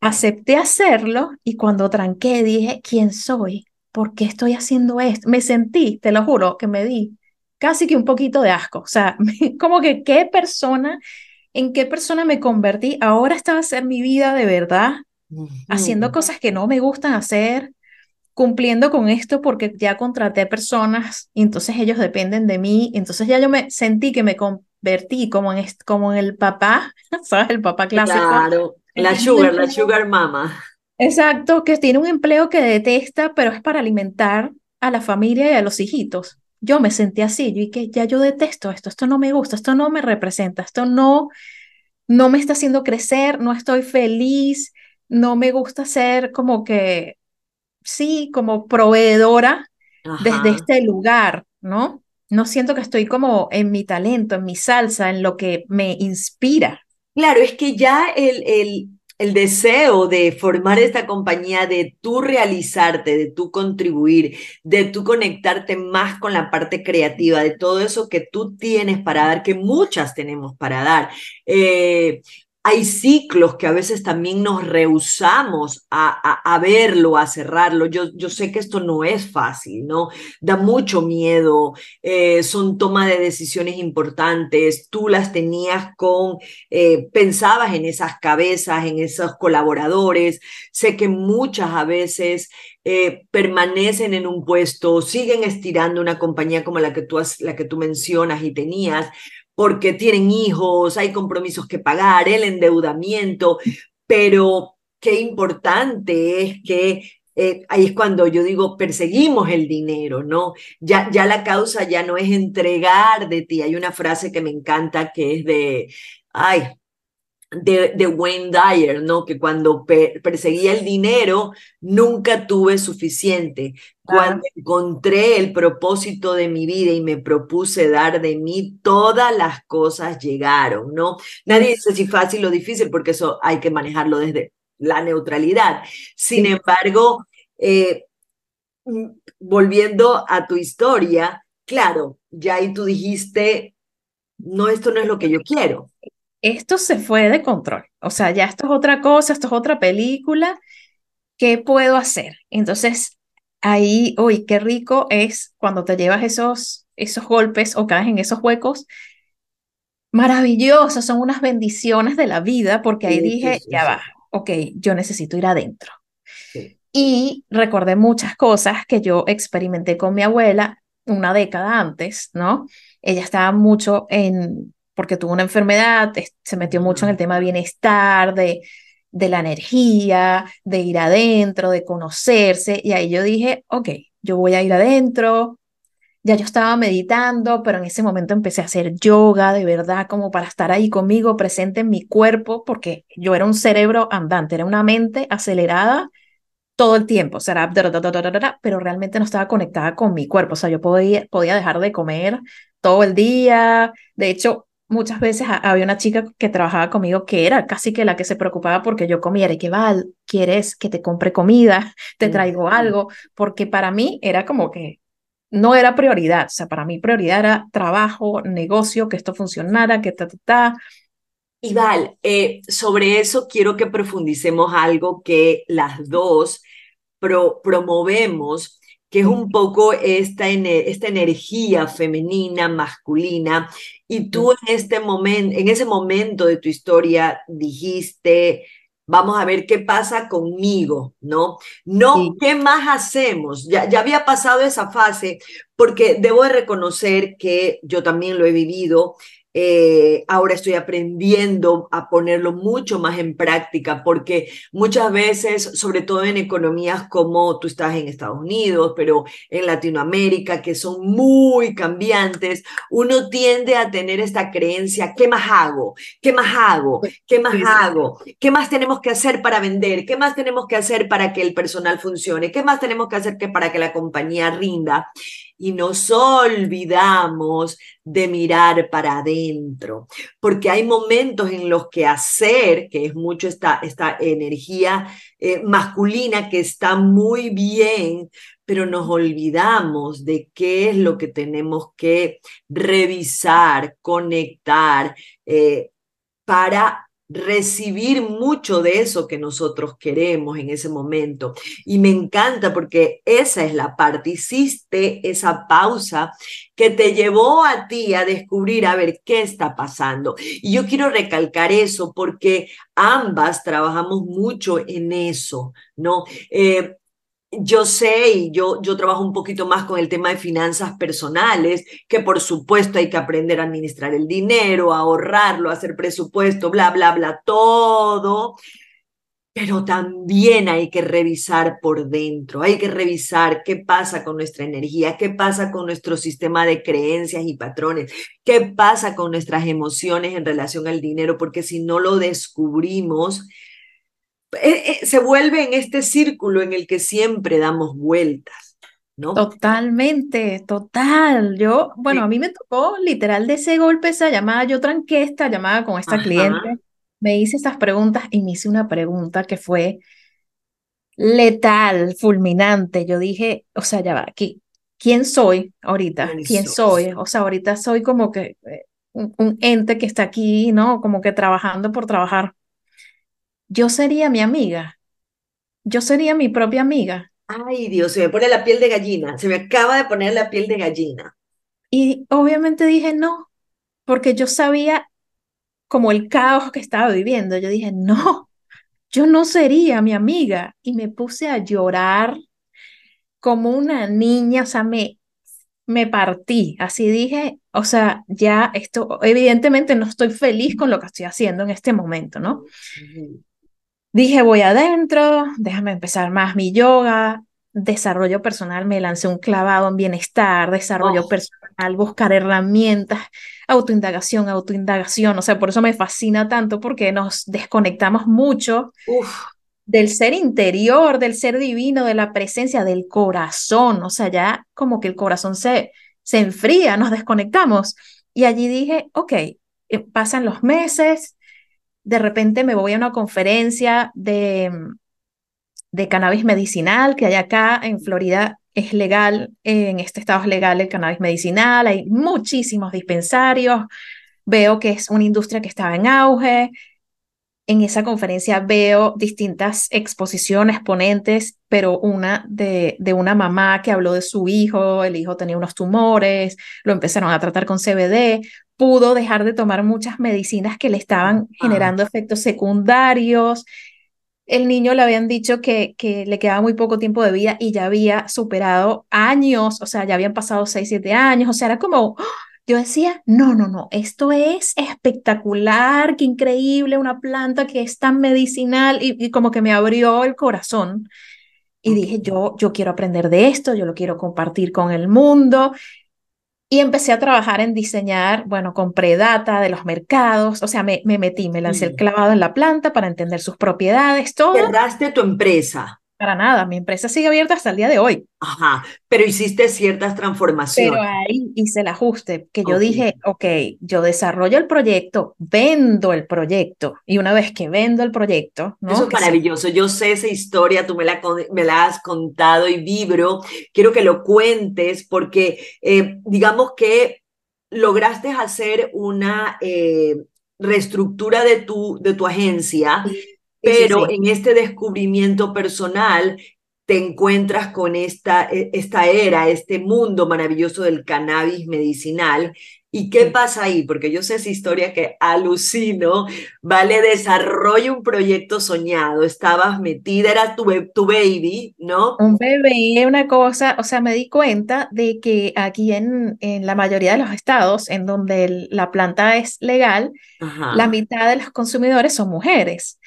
Acepté hacerlo y cuando tranqué dije, ¿quién soy? ¿Por qué estoy haciendo esto? Me sentí, te lo juro, que me di casi que un poquito de asco. O sea, como que qué persona, en qué persona me convertí. Ahora estaba a ser mi vida de verdad, haciendo cosas que no me gustan hacer, cumpliendo con esto porque ya contraté personas y entonces ellos dependen de mí. Entonces ya yo me sentí que me convertí como en, como en el papá, ¿sabes? El papá clásico. Claro, la sugar, la sugar mama. Exacto, que tiene un empleo que detesta, pero es para alimentar a la familia y a los hijitos. Yo me sentí así, yo y que ya yo detesto esto, esto no me gusta, esto no me representa, esto no, no me está haciendo crecer, no estoy feliz, no me gusta ser como que sí, como proveedora desde este lugar, ¿no? No siento que estoy como en mi talento, en mi salsa, en lo que me inspira. Claro, es que ya el, el, el deseo de formar esta compañía, de tú realizarte, de tú contribuir, de tú conectarte más con la parte creativa, de todo eso que tú tienes para dar, que muchas tenemos para dar. Eh, hay ciclos que a veces también nos rehusamos a, verlo, a cerrarlo. Yo, yo sé que esto no es fácil, ¿no? Da mucho miedo, eh, son toma de decisiones importantes, tú las tenías con, eh, pensabas en esas cabezas, en esos colaboradores. Sé que muchas a veces eh, permanecen en un puesto, siguen estirando una compañía como la que tú, la que tú mencionas y tenías, porque tienen hijos, hay compromisos que pagar, el endeudamiento, pero qué importante es que eh, ahí es cuando yo digo, perseguimos el dinero, ¿no? Ya, ya la causa ya no es entregar de ti. Hay una frase que me encanta que es de, ay, de, Wayne Dyer, ¿no? Que cuando perseguía el dinero, nunca tuve suficiente. Cuando encontré el propósito de mi vida y me propuse dar de mí, todas las cosas llegaron, ¿no? Nadie dice si fácil o difícil, porque eso hay que manejarlo desde la neutralidad. Sin embargo, eh, mm, volviendo a tu historia, claro, ya ahí tú dijiste, no, esto no es lo que yo quiero esto se fue de control. O sea, ya esto es otra cosa, esto es otra película. ¿Qué puedo hacer? Entonces, ahí, uy, qué rico es cuando te llevas esos, esos golpes o caes en esos huecos. Maravilloso, son unas bendiciones de la vida porque ahí dije, ya va, ok, yo necesito ir adentro. Y recordé muchas cosas que yo experimenté con mi abuela una década antes, ¿no? Ella estaba mucho en porque tuvo una enfermedad, se metió mucho en el tema de bienestar, de, de la energía, de ir adentro, de conocerse. Y ahí yo dije, ok, yo voy a ir adentro. Ya yo estaba meditando, pero en ese momento empecé a hacer yoga de verdad, como para estar ahí conmigo, presente en mi cuerpo, porque yo era un cerebro andante, era una mente acelerada todo el tiempo, o sea, pero realmente no estaba conectada con mi cuerpo, o sea, yo podía, podía dejar de comer todo el día, de hecho, muchas veces había una chica que trabajaba conmigo que era casi que la que se preocupaba porque yo comiera y que Val, ¿quieres que te compre comida? ¿Te traigo algo? Porque para mí era como que no era prioridad. O sea, para mí prioridad era trabajo, negocio, que esto funcionara, que ta, ta, ta. Y Val, eh, sobre eso quiero que profundicemos algo que las dos promovemos, que es un poco esta, esta energía femenina, masculina. Y tú en, este momento, en ese momento de tu historia dijiste, vamos a ver qué pasa conmigo, ¿no? No, ¿qué más hacemos? Ya, ya había pasado esa fase, porque debo de reconocer que yo también lo he vivido eh, ahora estoy aprendiendo a ponerlo mucho más en práctica porque muchas veces, sobre todo en economías como tú estás en Estados Unidos, pero en Latinoamérica, que son muy cambiantes, uno tiende a tener esta creencia, ¿qué más hago? ¿Qué más hago? ¿Qué más hago? ¿Qué más tenemos que hacer para vender? ¿Qué más tenemos que hacer para que el personal funcione? ¿Qué más tenemos que hacer que para que la compañía rinda? Y nos olvidamos de mirar para adentro, porque hay momentos en los que hacer, que es mucho esta, esta energía eh, masculina que está muy bien, pero nos olvidamos de qué es lo que tenemos que revisar, conectar eh, para recibir mucho de eso que nosotros queremos en ese momento. Y me encanta porque esa es la parte, hiciste esa pausa que te llevó a ti a descubrir, a ver, qué está pasando. Y yo quiero recalcar eso porque ambas trabajamos mucho en eso, ¿no? Eh, yo sé y yo, yo trabajo un poquito más con el tema de finanzas personales, que por supuesto hay que aprender a administrar el dinero, a ahorrarlo, a hacer presupuesto, bla, bla, bla, todo. Pero también hay que revisar por dentro, hay que revisar qué pasa con nuestra energía, qué pasa con nuestro sistema de creencias y patrones, qué pasa con nuestras emociones en relación al dinero, porque si no lo descubrimos, eh, eh, se vuelve en este círculo en el que siempre damos vueltas. ¿No? Totalmente, total. Yo, bueno, a mí me tocó literal de ese golpe esa llamada, yo tranqué esta llamada con esta cliente, me hice estas preguntas y me hice una pregunta que fue letal, fulminante. Yo dije, o sea, ya va, aquí, ¿quién soy ahorita? ¿Quién, soy? O sea, ahorita soy como que eh, un ente que está aquí, ¿no? Como que trabajando por trabajar yo sería mi amiga. Yo sería mi propia amiga. Ay, Dios, se me pone la piel de gallina. Se me acaba de poner la piel de gallina. Y obviamente dije no, porque yo sabía como el caos que estaba viviendo. Yo dije, no, yo no sería mi amiga. Y me puse a llorar como una niña, o sea, me, me partí. Así dije, o sea, ya esto, evidentemente no estoy feliz con lo que estoy haciendo en este momento, ¿no? Dije, voy adentro, déjame empezar más mi yoga, desarrollo personal, me lancé un clavado en bienestar, desarrollo oh. personal, buscar herramientas, autoindagación, autoindagación, o sea, por eso me fascina tanto porque nos desconectamos mucho del ser interior, del ser divino, de la presencia del corazón, o sea, ya como que el corazón se, se enfría, nos desconectamos. Y allí dije, ok, eh, pasan los meses, de repente me voy a una conferencia de, de cannabis medicinal que hay acá en Florida. Es legal, en este estado es legal el cannabis medicinal, hay muchísimos dispensarios, veo que es una industria que estaba en auge. En esa conferencia veo distintas exposiciones, ponentes, pero una de, de una mamá que habló de su hijo, el hijo tenía unos tumores, lo empezaron a tratar con CBD, pudo dejar de tomar muchas medicinas que le estaban generando efectos secundarios. El niño le habían dicho que, que le quedaba muy poco tiempo de vida y ya había superado años, o sea, ya habían pasado 6, 7 años, o sea, era como, ¡oh! yo decía, no, no, no, esto es espectacular, qué increíble, una planta que es tan medicinal y, y como que me abrió el corazón. Y dije, yo, yo quiero aprender de esto, yo lo quiero compartir con el mundo. Y empecé a trabajar en diseñar, bueno, compré data de los mercados, o sea, me, me metí, me lancé el clavado en la planta para entender sus propiedades, todo. Cerraste tu empresa. Para nada, mi empresa sigue abierta hasta el día de hoy. Ajá, pero hiciste ciertas transformaciones. Pero ahí hice el ajuste, que yo dije, ok, yo desarrollo el proyecto, vendo el proyecto, y una vez que vendo el proyecto, ¿no? Eso es maravilloso, yo sé esa historia, tú me la, me la has contado y vibro, quiero que lo cuentes porque eh, digamos que lograste hacer una eh, reestructura de tu, de tu agencia pero en este descubrimiento personal te encuentras con esta, e, esta era, este mundo maravilloso del cannabis medicinal. ¿Y qué pasa ahí? Porque yo sé esa historia que alucino, ¿vale? Desarrolla un proyecto soñado, estabas metida, era tu, tu baby, ¿no? Un bebé, una cosa, o sea, me di cuenta de que aquí en, en la mayoría de los estados en donde la planta es legal, la mitad de los consumidores son mujeres.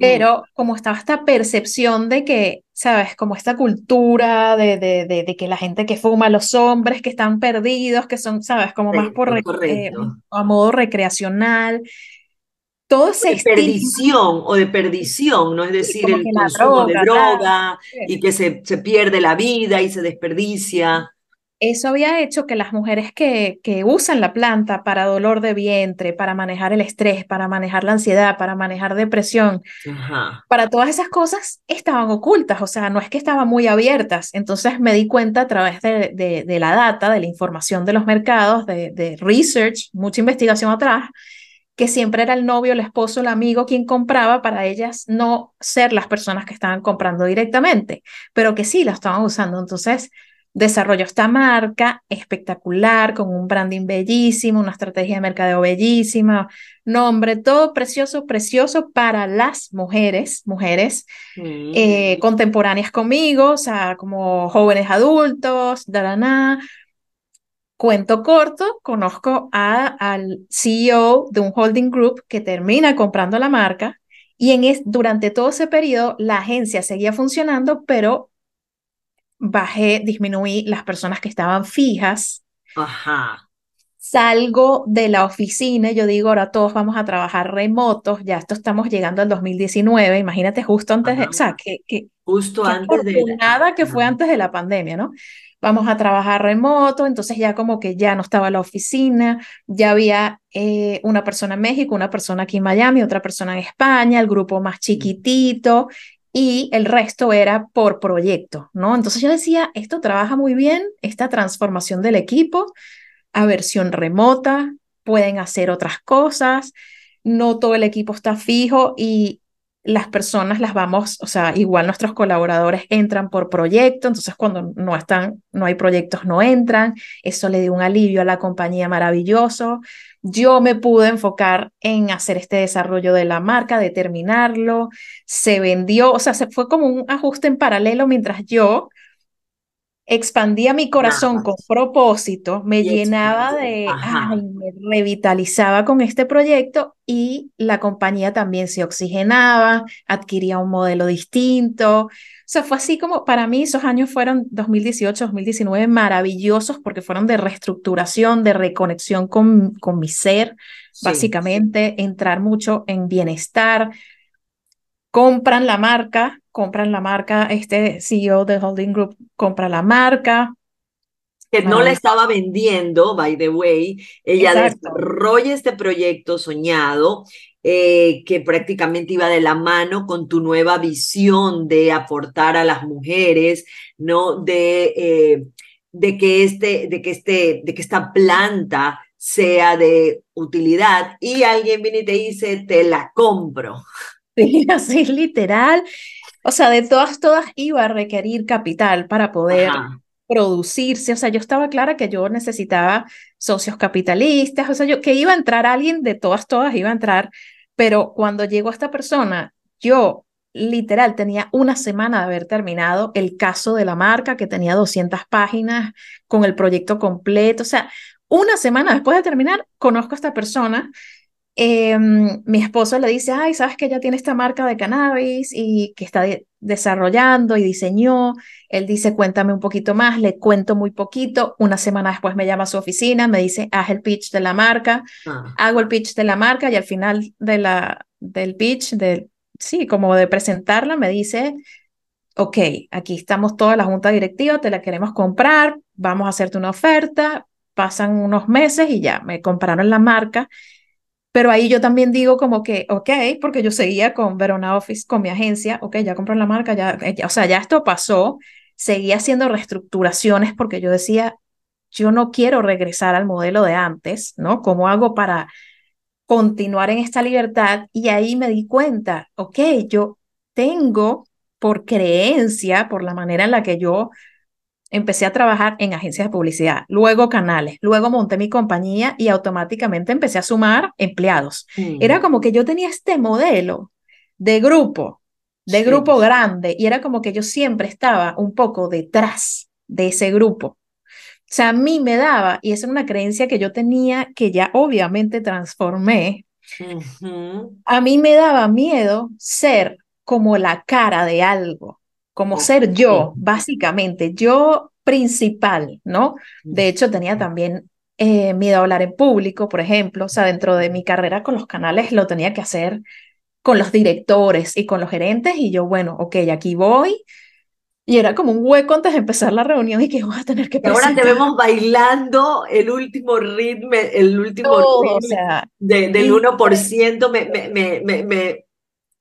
Pero como estaba esta percepción de que, ¿sabes? Como esta cultura de, de, de, que la gente que fuma, los hombres que están perdidos, que son, ¿sabes? Como más por eh, a modo recreacional. Todo de perdición o de perdición, ¿no? Es decir, el consumo de droga y que se, se pierde la vida y se desperdicia eso había hecho que las mujeres que, que usan la planta para dolor de vientre, para manejar el estrés, para manejar la ansiedad, para manejar depresión, para todas esas cosas estaban ocultas, o sea, no es que estaban muy abiertas. Entonces me di cuenta a través de, de, de la data, de la información de los mercados, de, de research, mucha investigación atrás, que siempre era el novio, el esposo, el amigo quien compraba para ellas no ser las personas que estaban comprando directamente, pero que sí la estaban usando. Entonces, desarrolló esta marca espectacular, con un branding bellísimo, una estrategia de mercadeo bellísima, nombre, todo precioso, precioso para las mujeres, mujeres eh, mm. contemporáneas conmigo, o sea, como jóvenes adultos, darana. Cuento corto, conozco a, al CEO de un holding group que termina comprando la marca y en es, durante todo ese periodo la agencia seguía funcionando, pero bajé, disminuí las personas que estaban fijas. Ajá. Salgo de la oficina, yo digo, ahora todos vamos a trabajar remotos, ya esto estamos llegando al 2019, imagínate justo antes de, o sea, que, que justo antes de nada que fue antes de la pandemia, ¿no? Vamos a trabajar remoto, entonces ya como que ya no estaba la oficina, ya había eh, una persona en México, una persona aquí en Miami, otra persona en España, el grupo más chiquitito, y el resto era por proyecto, ¿no? Entonces yo decía, esto trabaja muy bien, esta transformación del equipo a versión remota, pueden hacer otras cosas, no todo el equipo está fijo y las personas las vamos, o sea, igual nuestros colaboradores entran por proyecto, entonces cuando no están, no hay proyectos, no entran, eso le dio un alivio a la compañía maravilloso, yo me pude enfocar en hacer este desarrollo de la marca, determinarlo, se vendió, o sea, se fue como un ajuste en paralelo mientras yo expandía mi corazón con propósito, me llenaba de, ay, me revitalizaba con este proyecto y la compañía también se oxigenaba, adquiría un modelo distinto. O sea, fue así como para mí esos años fueron 2018, 2019 maravillosos porque fueron de reestructuración, de reconexión con, con mi ser, básicamente entrar mucho en bienestar, compran la marca, compran la marca, este CEO de Holding Group compra la marca. Que no la estaba vendiendo, by the way, ella desarrolla este proyecto soñado eh, que prácticamente iba de la mano con tu nueva visión de aportar a las mujeres, ¿no? De, eh, de, que, este, de, que, este, de que esta planta sea de utilidad y alguien viene y te dice, te la compro. Sí, así literal. O sea, de todas, todas iba a requerir capital para poder producirse. O sea, yo estaba clara que yo necesitaba socios capitalistas, o sea, yo que iba a entrar alguien de todas, todas iba a entrar, pero cuando llegó esta persona, yo literal tenía una semana de haber terminado el caso de la marca, que tenía 200 páginas con el proyecto completo. O sea, una semana después de terminar, conozco a esta persona Em, mi esposo le dice, ay, sabes que ella tiene esta marca de cannabis y que está desarrollando y diseñó. Él dice, cuéntame un poquito más, le cuento muy poquito. Una semana después me llama a su oficina, me dice, haz el pitch de la marca. Ah. Hago el pitch de la marca y al final de la, del pitch, de, sí, como de presentarla, me dice, ok, aquí estamos toda la junta directiva, te la queremos comprar, vamos a hacerte una oferta, pasan unos meses y ya, me compraron la marca. Pero ahí yo también digo como que, ok, porque yo seguía con Verona Office, con mi agencia, ok, ya compré la marca, ya, ya, o sea, ya esto pasó, seguía haciendo reestructuraciones porque yo decía, yo no quiero regresar al modelo de antes, ¿no? ¿Cómo hago para continuar en esta libertad? Y ahí me di cuenta, ok, yo tengo por creencia, por la manera en la que yo empecé a trabajar en agencias de publicidad, luego canales, luego monté mi compañía y automáticamente empecé a sumar empleados. Era como que yo tenía este modelo de grupo, de grupo grande, y era como que yo siempre estaba un poco detrás de ese grupo. O sea, a mí me daba, y esa es una creencia que yo tenía, que ya obviamente transformé, a mí me daba miedo ser como la cara de algo, como ser yo, básicamente, yo principal, ¿no? De hecho, tenía también eh, miedo a hablar en público, por ejemplo, o sea, dentro de mi carrera con los canales lo tenía que hacer con los directores y con los gerentes, y yo, bueno, ok, aquí voy, y era como un hueco antes de empezar la reunión y que voy a tener que presentar. Ahora te vemos bailando el último ritmo, el último ritmo del 1%, me, me, me, me,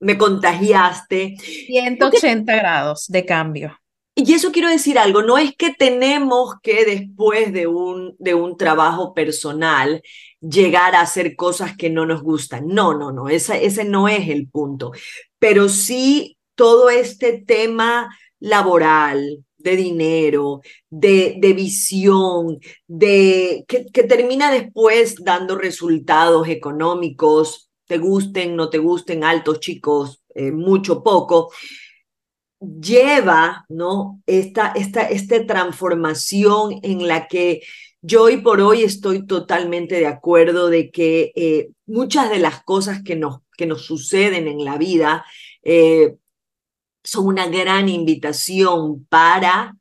me contagiaste. 180 grados de cambio. Y eso quiero decir algo, no es que tenemos que después de un, de un trabajo personal llegar a hacer cosas que no nos gustan. No, no, no, ese, ese no es el punto. Pero sí todo este tema laboral, de dinero, de, de visión, de que, que, termina después dando resultados económicos, te gusten, no te gusten, altos, chicos, eh, mucho, poco, lleva, ¿no? Esta, esta, esta transformación en la que yo hoy por hoy estoy totalmente de acuerdo de que eh, muchas de las cosas que nos, que nos suceden en la vida eh, son una gran invitación para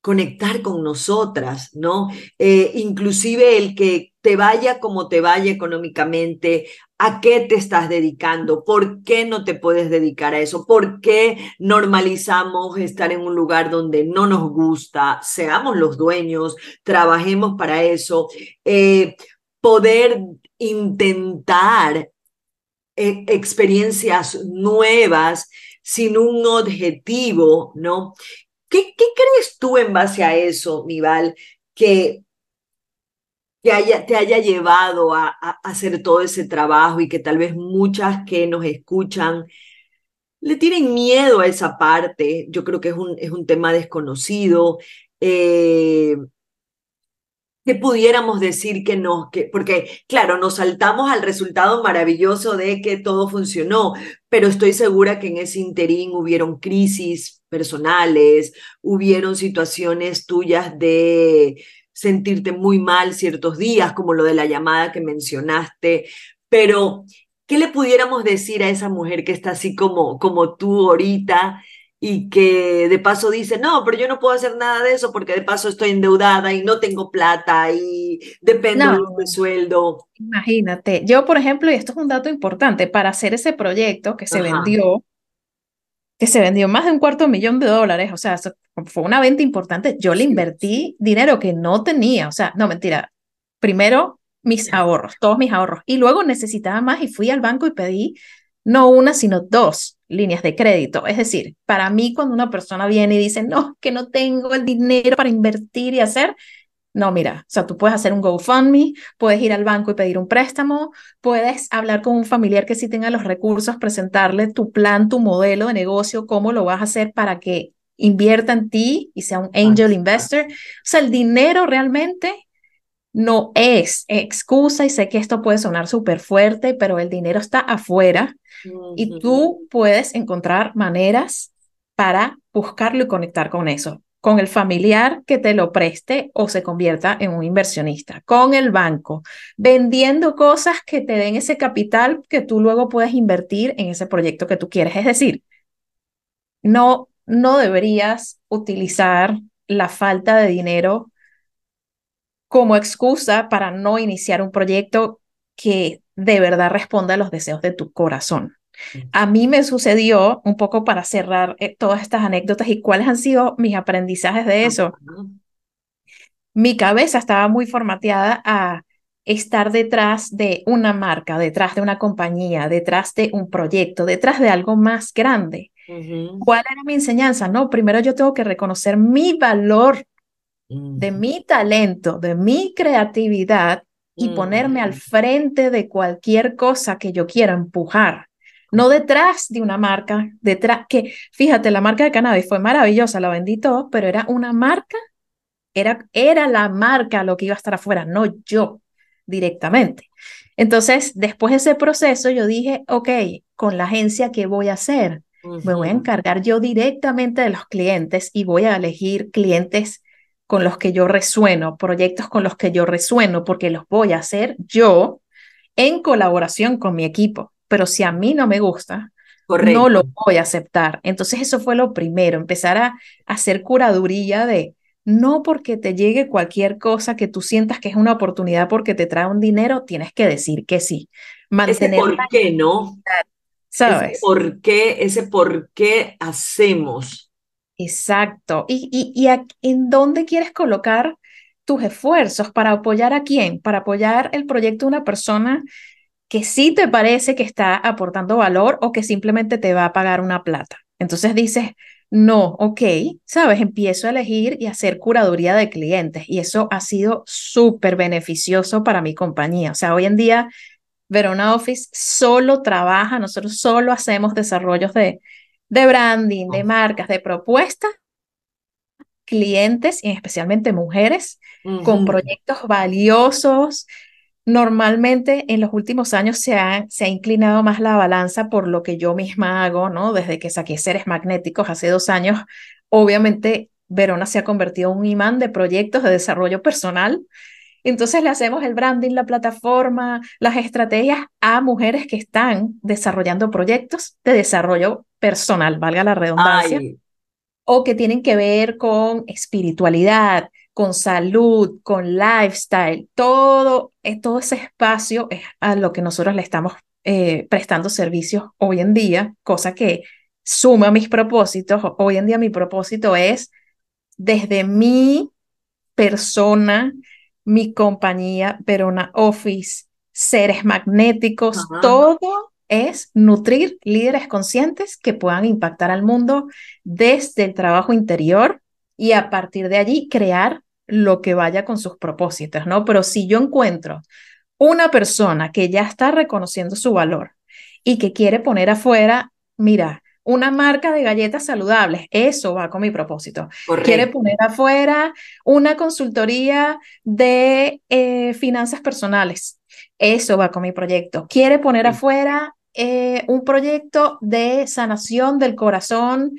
conectar con nosotras, ¿no? Inclusive el que te vaya como te vaya económicamente, a qué te estás dedicando, por qué no te puedes dedicar a eso, por qué normalizamos estar en un lugar donde no nos gusta, seamos los dueños, trabajemos para eso, eh, poder intentar eh, experiencias nuevas sin un objetivo, ¿no? ¿Qué, ¿Qué, crees tú en base a eso, Mival, que, que haya, te haya llevado a, hacer todo ese trabajo y que tal vez muchas que nos escuchan le tienen miedo a esa parte? Yo creo que es un, es un tema desconocido. Eh, que pudiéramos decir que no, que, porque claro, nos saltamos al resultado maravilloso de que todo funcionó, pero estoy segura que en ese interín hubieron crisis personales, hubieron situaciones tuyas de sentirte muy mal ciertos días, como lo de la llamada que mencionaste, pero ¿qué le pudiéramos decir a esa mujer que está así como, como tú ahorita? y que de paso dice, no, pero yo no puedo hacer nada de eso porque de paso estoy endeudada y no tengo plata y dependo de mi sueldo. Imagínate, yo por ejemplo, y esto es un dato importante, para hacer ese proyecto que se vendió, que se vendió más de un cuarto millón de dólares, o sea, fue una venta importante, yo le invertí dinero que no tenía, o sea, no, mentira, primero mis ahorros, todos mis ahorros, y luego necesitaba más y fui al banco y pedí no una, sino dos líneas de crédito. Es decir, para mí cuando una persona viene y dice, no, que no tengo el dinero para invertir y hacer, no, mira, o sea, tú puedes hacer un GoFundMe, puedes ir al banco y pedir un préstamo, puedes hablar con un familiar que sí tenga los recursos, presentarle tu plan, tu modelo de negocio, cómo lo vas a hacer para que invierta en ti y sea un angel investor. O sea, el dinero realmente no es excusa y sé que esto puede sonar súper fuerte, pero el dinero está afuera y tú puedes encontrar maneras para buscarlo y conectar con eso, con el familiar que te lo preste o se convierta en un inversionista, con el banco, vendiendo cosas que te den ese capital que tú luego puedes invertir en ese proyecto que tú quieres. Es decir, no, no deberías utilizar la falta de dinero como excusa para no iniciar un proyecto que de verdad responda a los deseos de tu corazón. A mí me sucedió un poco para cerrar eh, todas estas anécdotas y cuáles han sido mis aprendizajes de eso. Mi cabeza estaba muy formateada a estar detrás de una marca, detrás de una compañía, detrás de un proyecto, detrás de algo más grande. ¿Cuál era mi enseñanza? No, primero yo tengo que reconocer mi valor, de mi talento, de mi creatividad y ponerme al frente de cualquier cosa que yo quiera empujar. No detrás de una marca, detrás, que fíjate, la marca de cannabis fue maravillosa, la vendí todo, pero era una marca, era, era la marca lo que iba a estar afuera, no yo directamente. Entonces, después de ese proceso, yo dije, ok, con la agencia, ¿qué voy a hacer? Me voy a encargar yo directamente de los clientes y voy a elegir clientes con los que yo resueno, proyectos con los que yo resueno, porque los voy a hacer yo en colaboración con mi equipo. Pero si a mí no me gusta, no lo voy a aceptar. Entonces eso fue lo primero, empezar a hacer curaduría de no porque te llegue cualquier cosa que tú sientas que es una oportunidad porque te trae un dinero, tienes que decir que sí. Mantener ese por qué, ¿no? ¿Sabes? Ese por qué, ese por qué hacemos. Exacto. ¿Y, y, y en dónde quieres colocar tus esfuerzos para apoyar a quién? Para apoyar el proyecto de una persona que sí te parece que está aportando valor o que simplemente te va a pagar una plata. Entonces dices, no, ok, sabes, empiezo a elegir y hacer curaduría de clientes y eso ha sido súper beneficioso para mi compañía. O sea, hoy en día Verona Office solo trabaja, nosotros solo hacemos desarrollos de, de branding, de marcas, de propuestas, clientes y especialmente mujeres con proyectos valiosos, Normalmente en los últimos años se ha, se ha inclinado más la balanza por lo que yo misma hago, ¿no? Desde que saqué seres magnéticos hace dos años, obviamente Verona se ha convertido en un imán de proyectos de desarrollo personal. Entonces le hacemos el branding, la plataforma, las estrategias a mujeres que están desarrollando proyectos de desarrollo personal, valga la redundancia, o que tienen que ver con espiritualidad, con salud, con lifestyle, todo, eh, todo ese espacio es a lo que nosotros le estamos eh, prestando servicios hoy en día, cosa que suma mis propósitos. Hoy en día mi propósito es desde mi persona, mi compañía, Verona Office, seres magnéticos, todo es nutrir líderes conscientes que puedan impactar al mundo desde el trabajo interior y a partir de allí crear lo que vaya con sus propósitos, ¿no? Pero si yo encuentro una persona que ya está reconociendo su valor y que quiere poner afuera, mira, una marca de galletas saludables, eso va con mi propósito. Quiere poner afuera una consultoría de eh, finanzas personales, eso va con mi proyecto. Quiere poner afuera eh, un proyecto de sanación del corazón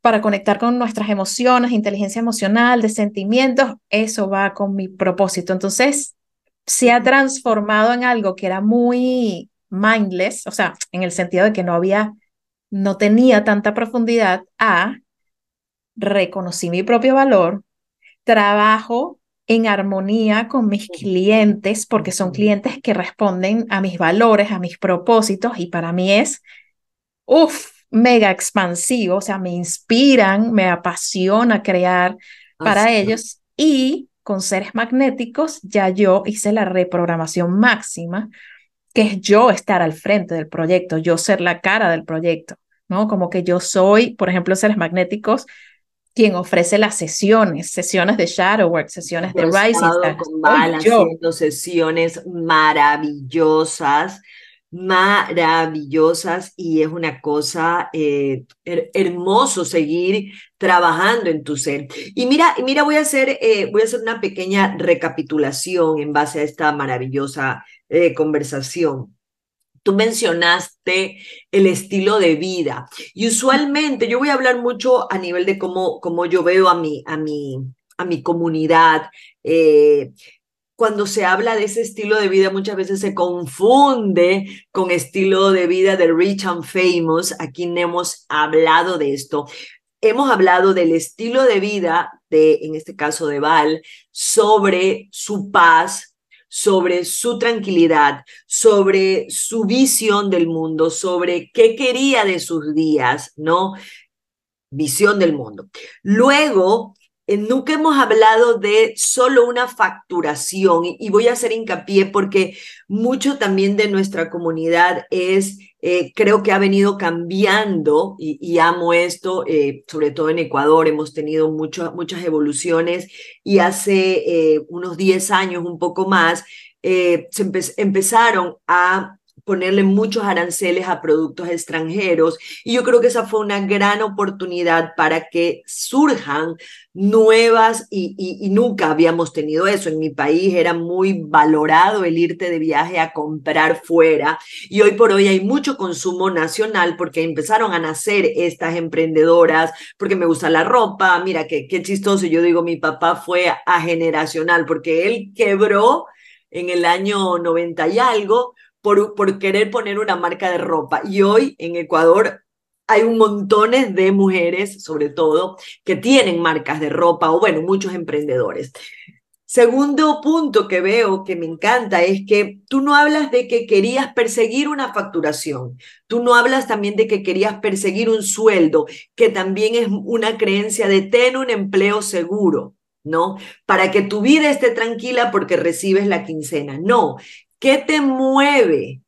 para conectar con nuestras emociones, inteligencia emocional, de sentimientos, eso va con mi propósito. Entonces, se ha transformado en algo que era muy mindless, o sea, en el sentido de que no había, no tenía tanta profundidad, a reconocí mi propio valor, trabajo en armonía con mis clientes, porque son clientes que responden a mis valores, a mis propósitos, y para mí es, uff, mega expansivo, o sea, me inspiran, me apasiona crear para ellos y con seres magnéticos ya yo hice la reprogramación máxima, que es yo estar al frente del proyecto, yo ser la cara del proyecto, ¿no? Como que yo soy, por ejemplo, seres magnéticos, quien ofrece las sesiones, sesiones de shadow work, sesiones de rising. Con haciendo sesiones maravillosas maravillosas y es una cosa eh, hermoso seguir trabajando en tu ser. Y mira, mira, voy a hacer, eh, voy a hacer una pequeña recapitulación en base a esta maravillosa eh, conversación. Tú mencionaste el estilo de vida y usualmente yo voy a hablar mucho a nivel de cómo, cómo yo veo a mi, a mi, a mi comunidad cuando se habla de ese estilo de vida muchas veces se confunde con estilo de vida de rich and famous. Aquí hemos hablado de esto. Hemos hablado del estilo de vida de, en este caso de Val, sobre su paz, sobre su tranquilidad, sobre su visión del mundo, sobre qué quería de sus días, ¿no? Visión del mundo. Luego, nunca hemos hablado de solo una facturación y, voy a hacer hincapié porque mucho también de nuestra comunidad es, eh, creo que ha venido cambiando y, amo esto, eh, sobre todo en Ecuador hemos tenido muchas evoluciones y hace unos 10 años, un poco más, se empezaron a ponerle muchos aranceles a productos extranjeros. Y yo creo que esa fue una gran oportunidad para que surjan nuevas y, nunca habíamos tenido eso. En mi país era muy valorado el irte de viaje a comprar fuera y hoy por hoy hay mucho consumo nacional porque empezaron a nacer estas emprendedoras, porque me gusta la ropa, mira qué, qué chistoso, yo digo, mi papá fue a generacional porque él quebró en el año 90 y algo por, querer poner una marca de ropa. Y hoy en Ecuador hay un montones de mujeres, sobre todo, que tienen marcas de ropa o, bueno, muchos emprendedores. Segundo punto que veo que me encanta es que tú no hablas de que querías perseguir una facturación, tú no hablas también de que querías perseguir un sueldo, que también es una creencia de tener un empleo seguro, ¿no? Para que tu vida esté tranquila porque recibes la quincena. No, ¿Qué te mueve?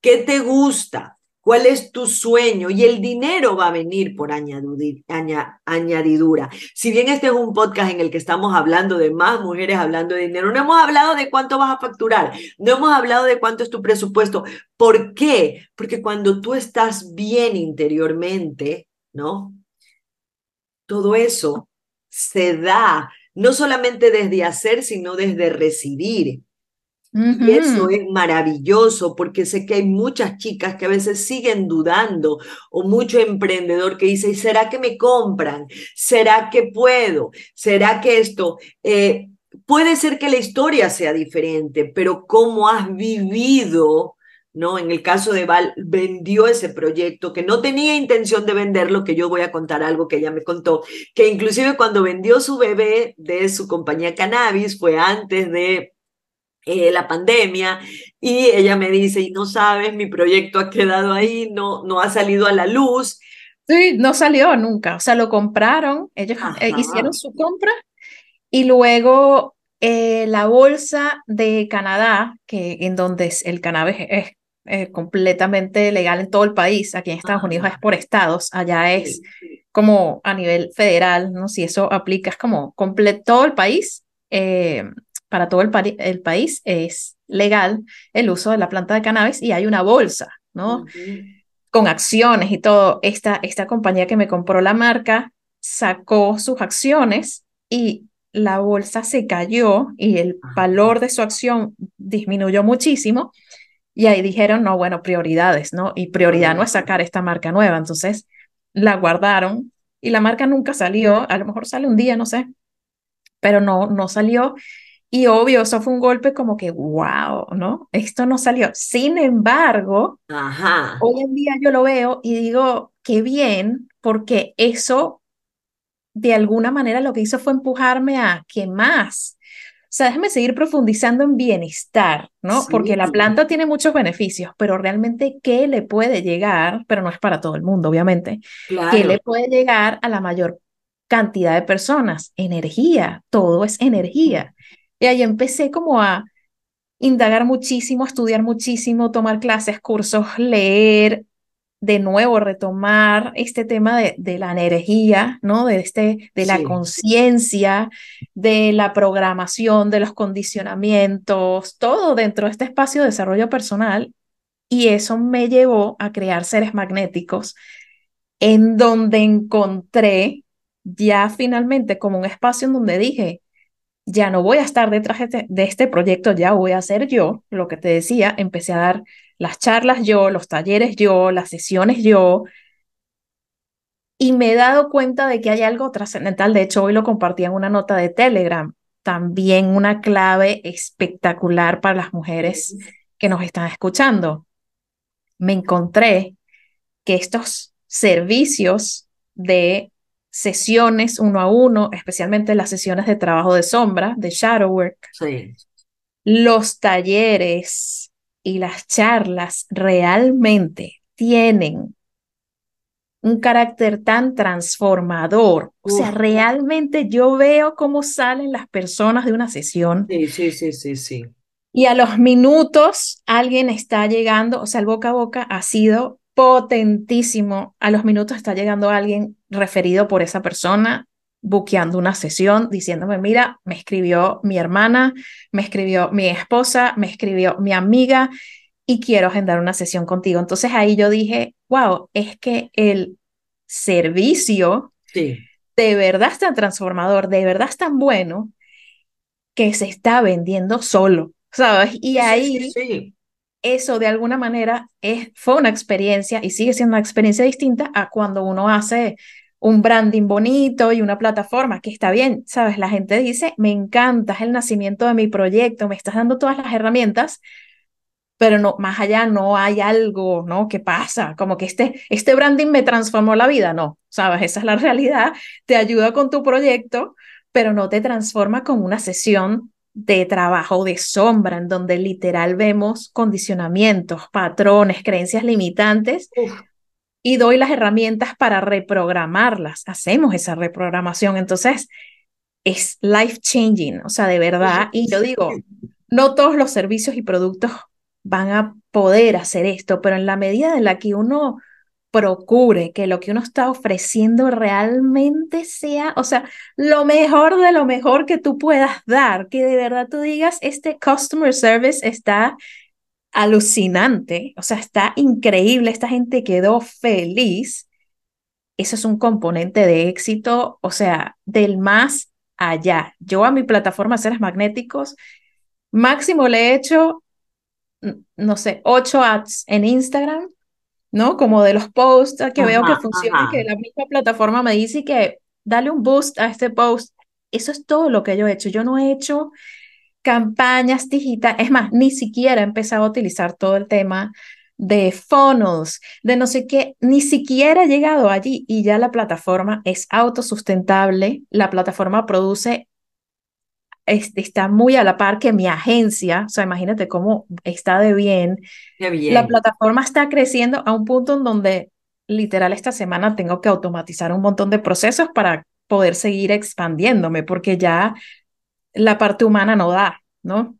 ¿Qué te gusta? ¿Cuál es tu sueño? Y el dinero va a venir por añadidura. Si bien este es un podcast en el que estamos hablando de más mujeres hablando de dinero, no hemos hablado de cuánto vas a facturar, no hemos hablado de cuánto es tu presupuesto. ¿Por qué? Porque cuando tú estás bien interiormente, ¿no? Todo eso se da no solamente desde hacer, sino desde recibir. Y eso es maravilloso porque sé que hay muchas chicas que a veces siguen dudando o mucho emprendedor que dice, ¿será que me compran? ¿Será que puedo? ¿Será que esto? Eh, puede ser que la historia sea diferente, pero cómo has vivido, ¿no? En el caso de Val, vendió ese proyecto que no tenía intención de venderlo, que yo voy a contar algo que ella me contó, que inclusive cuando vendió su bebé de su compañía Cannabis fue antes de eh, la pandemia y ella me dice, y no sabes, mi proyecto ha quedado ahí, no, no ha salido a la luz. Sí, no salió nunca, o sea, lo compraron, ellos eh, hicieron su compra y luego eh, la bolsa de Canadá, que en donde el cannabis es, completamente legal en todo el país, aquí en Estados Unidos es por estados, allá es como a nivel federal, ¿no? Si eso aplica, es como completo todo el país, para todo el, el, país es legal el uso de la planta de cannabis y hay una bolsa, ¿no? Con acciones y todo. Esta, esta compañía que me compró la marca sacó sus acciones y la bolsa se cayó y el valor de su acción disminuyó muchísimo. Y ahí dijeron, no, bueno, prioridades, ¿no? Y prioridad no es sacar esta marca nueva. Entonces la guardaron y la marca nunca salió. A lo mejor sale un día, no sé, pero no, no salió. Y obvio, eso fue un golpe como que, wow, ¿no? Esto no salió. Sin embargo, hoy en día yo lo veo y digo, qué bien, porque eso de alguna manera lo que hizo fue empujarme a que más. O sea, déjame seguir profundizando en bienestar, ¿no? Porque la planta tiene muchos beneficios, pero realmente, ¿qué le puede llegar? Pero no es para todo el mundo, obviamente. ¿Qué le puede llegar a la mayor cantidad de personas? Energía, todo es energía. Y ahí empecé como a indagar muchísimo, a estudiar muchísimo, tomar clases, cursos, leer, de nuevo retomar este tema de, de la energía, ¿no? De, este, de la conciencia, de la programación, de los condicionamientos, todo dentro de este espacio de desarrollo personal. Y eso me llevó a crear seres magnéticos en donde encontré ya finalmente como un espacio en donde dije, ya no voy a estar detrás de este proyecto, ya voy a hacer yo, lo que te decía, empecé a dar las charlas yo, los talleres yo, las sesiones yo, y me he dado cuenta de que hay algo trascendental, de hecho hoy lo compartí en una nota de Telegram, también una clave espectacular para las mujeres que nos están escuchando. Me encontré que estos servicios de sesiones uno a uno, especialmente las sesiones de trabajo de sombra, de shadow work, los talleres y las charlas realmente tienen un carácter tan transformador. O sea, realmente yo veo cómo salen las personas de una sesión. Sí, sí, sí, sí, sí. Y a los minutos alguien está llegando, o sea, el boca a boca ha sido potentísimo. A los minutos está llegando alguien referido por esa persona, buqueando una sesión, diciéndome, mira, me escribió mi hermana, me escribió mi esposa, me escribió mi amiga y quiero agendar una sesión contigo. Entonces ahí yo dije, wow, es que el servicio sí. de verdad es tan transformador, de verdad es tan bueno que se está vendiendo solo, ¿sabes? Y ahí sí, eso de alguna manera es, fue una experiencia y sigue siendo una experiencia distinta a cuando uno hace un branding bonito y una plataforma que está bien, ¿sabes? La gente dice, me encanta, el nacimiento de mi proyecto, me estás dando todas las herramientas, pero no, más allá no hay algo, ¿no? ¿Qué pasa? Como que este, este branding me transformó la vida, no, ¿sabes? Esa es la realidad, te ayuda con tu proyecto, pero no te transforma con una sesión de trabajo de sombra, en donde literal vemos condicionamientos, patrones, creencias limitantes y doy las herramientas para reprogramarlas. Hacemos esa reprogramación. Entonces, es life changing, o sea, de verdad. Y yo digo, no todos los servicios y productos van a poder hacer esto, pero en la medida en la que uno procure que lo que uno está ofreciendo realmente sea, o sea, lo mejor de lo mejor que tú puedas dar, que de verdad tú digas, este customer service está alucinante, o sea, está increíble, esta gente quedó feliz. Eso es un componente de éxito, o sea, del más allá. Yo a mi plataforma Seres Magnéticos, máximo le he hecho, no sé, ocho ads en Instagram ¿no? Como de los posts que veo que funcionan, que la misma plataforma me dice que dale un boost a este post. Eso es todo lo que yo he hecho. Yo no he hecho campañas digitales, es más, ni siquiera he empezado a utilizar todo el tema de funnels, de no sé qué, ni siquiera he llegado allí y ya la plataforma es autosustentable, la plataforma produce está muy a la par que mi agencia, o sea, imagínate cómo está de bien. bien. La plataforma está creciendo a un punto en donde literal esta semana tengo que automatizar un montón de procesos para poder seguir expandiéndome, porque ya la parte humana no da, ¿no?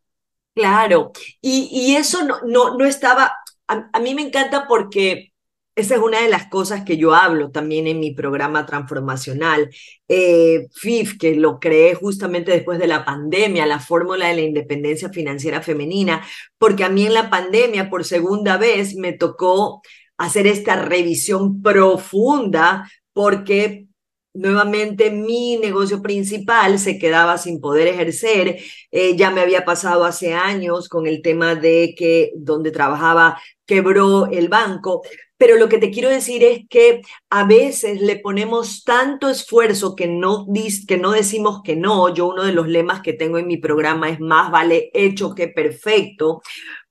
Claro, y, y eso no, no, no estaba, a mí me encanta porque esa es una de las cosas que yo hablo también en mi programa transformacional. Eh, FIF, que lo creé justamente después de la pandemia, la fórmula de la independencia financiera femenina, porque a mí en la pandemia por segunda vez me tocó hacer esta revisión profunda porque nuevamente mi negocio principal se quedaba sin poder ejercer. Eh, ya me había pasado hace años con el tema de que donde trabajaba quebró el banco. Pero lo que te quiero decir es que a veces le ponemos tanto esfuerzo que no, que no decimos que no. Yo uno de los lemas que tengo en mi programa es más vale hecho que perfecto,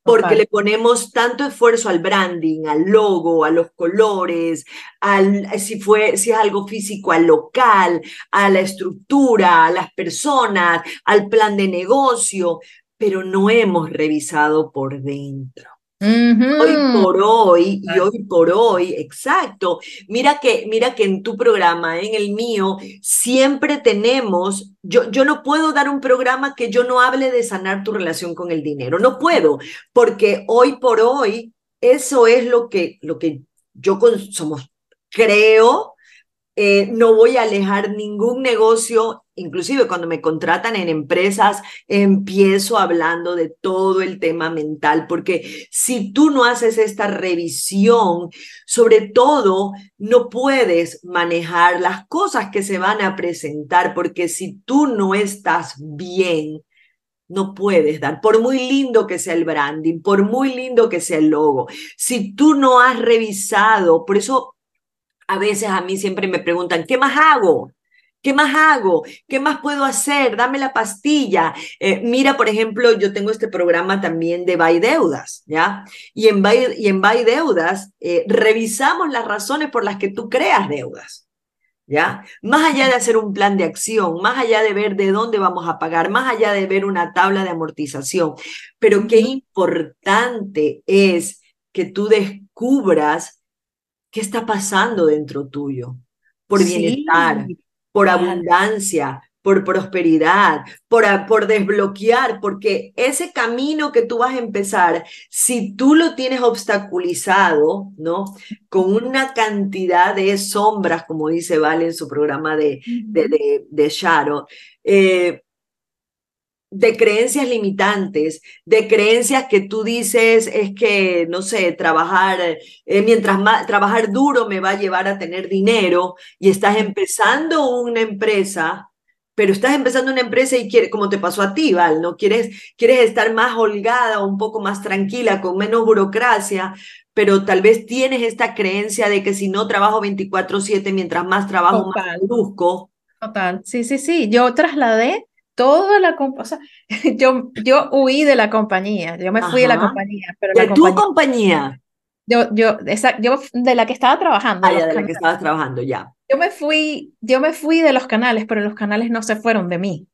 porque le ponemos tanto esfuerzo al branding, al logo, a los colores, al, si, fue, si es algo físico, al local, a la estructura, a las personas, al plan de negocio, pero no hemos revisado por dentro. Hoy por hoy, y hoy por hoy, exacto. Mira que, mira que en tu programa, en el mío, siempre tenemos, yo, yo no puedo dar un programa que yo no hable de sanar tu relación con el dinero. No puedo, porque hoy por hoy, eso es lo que, lo que yo somos, creo, eh, no voy a alejar ningún negocio, inclusive cuando me contratan en empresas, empiezo hablando de todo el tema mental, porque si tú no haces esta revisión, sobre todo, no puedes manejar las cosas que se van a presentar, porque si tú no estás bien, no puedes dar, por muy lindo que sea el branding, por muy lindo que sea el logo, si tú no has revisado, por eso a veces a mí siempre me preguntan, ¿qué más hago? ¿Qué más hago? ¿Qué más puedo hacer? Dame la pastilla. Eh, mira, por ejemplo, yo tengo este programa también de Buy Deudas, ¿ya? Y en Buy, y en Deudas eh, revisamos las razones por las que tú creas deudas. ¿ya? Más allá de hacer un plan de acción, más allá de ver de dónde vamos a pagar, más allá de ver una tabla de amortización. Pero qué importante es que tú descubras qué está pasando dentro tuyo, por bienestar, por abundancia, por prosperidad, por, por desbloquear, porque ese camino que tú vas a empezar, si tú lo tienes obstaculizado, ¿no? Con una cantidad de sombras, como dice Vale en su programa de, de, de, Sharon, eh, de creencias limitantes, de creencias que tú dices es que, no sé, trabajar, eh, mientras más, trabajar duro me va a llevar a tener dinero y estás empezando una empresa pero estás empezando una empresa y quieres, como te pasó a ti, Val, ¿no? Quieres, quieres estar más holgada, un poco más tranquila, con menos burocracia, pero tal vez tienes esta creencia de que si no trabajo 24/7, mientras más trabajo, más produzco. Total, sí, sí, sí. Yo trasladé toda la o sea, yo, yo huí de la compañía, yo me fui de la compañía. Pero ¿De tu compañía? Yo, yo, esa, yo de la que estaba trabajando. Ah, de la que estabas trabajando, ya. Yo me fui, yo me fui de los canales, pero los canales no se fueron de mí.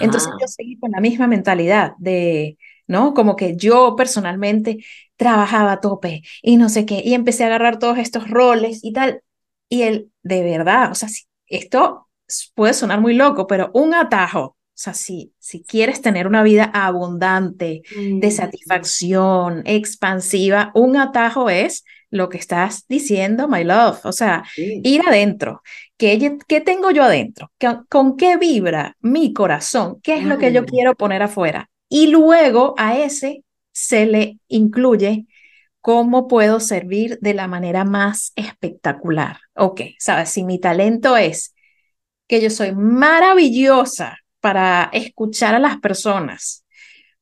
Entonces yo seguí con la misma mentalidad de, ¿no? Como que yo personalmente trabajaba a tope y no sé qué, y empecé a agarrar todos estos roles y tal. Y él, de verdad, o sea, esto puede sonar muy loco, pero un atajo o sea, si, si quieres tener una vida abundante, de satisfacción, expansiva, un atajo es lo que estás diciendo, my love. O sea, ir adentro. ¿Qué, ¿Qué, tengo yo adentro? ¿Con qué vibra mi corazón? ¿Qué es lo que yo quiero poner afuera? Y luego a ese se le incluye cómo puedo servir de la manera más espectacular. Ok, sabes, si mi talento es que yo soy maravillosa para escuchar a las personas,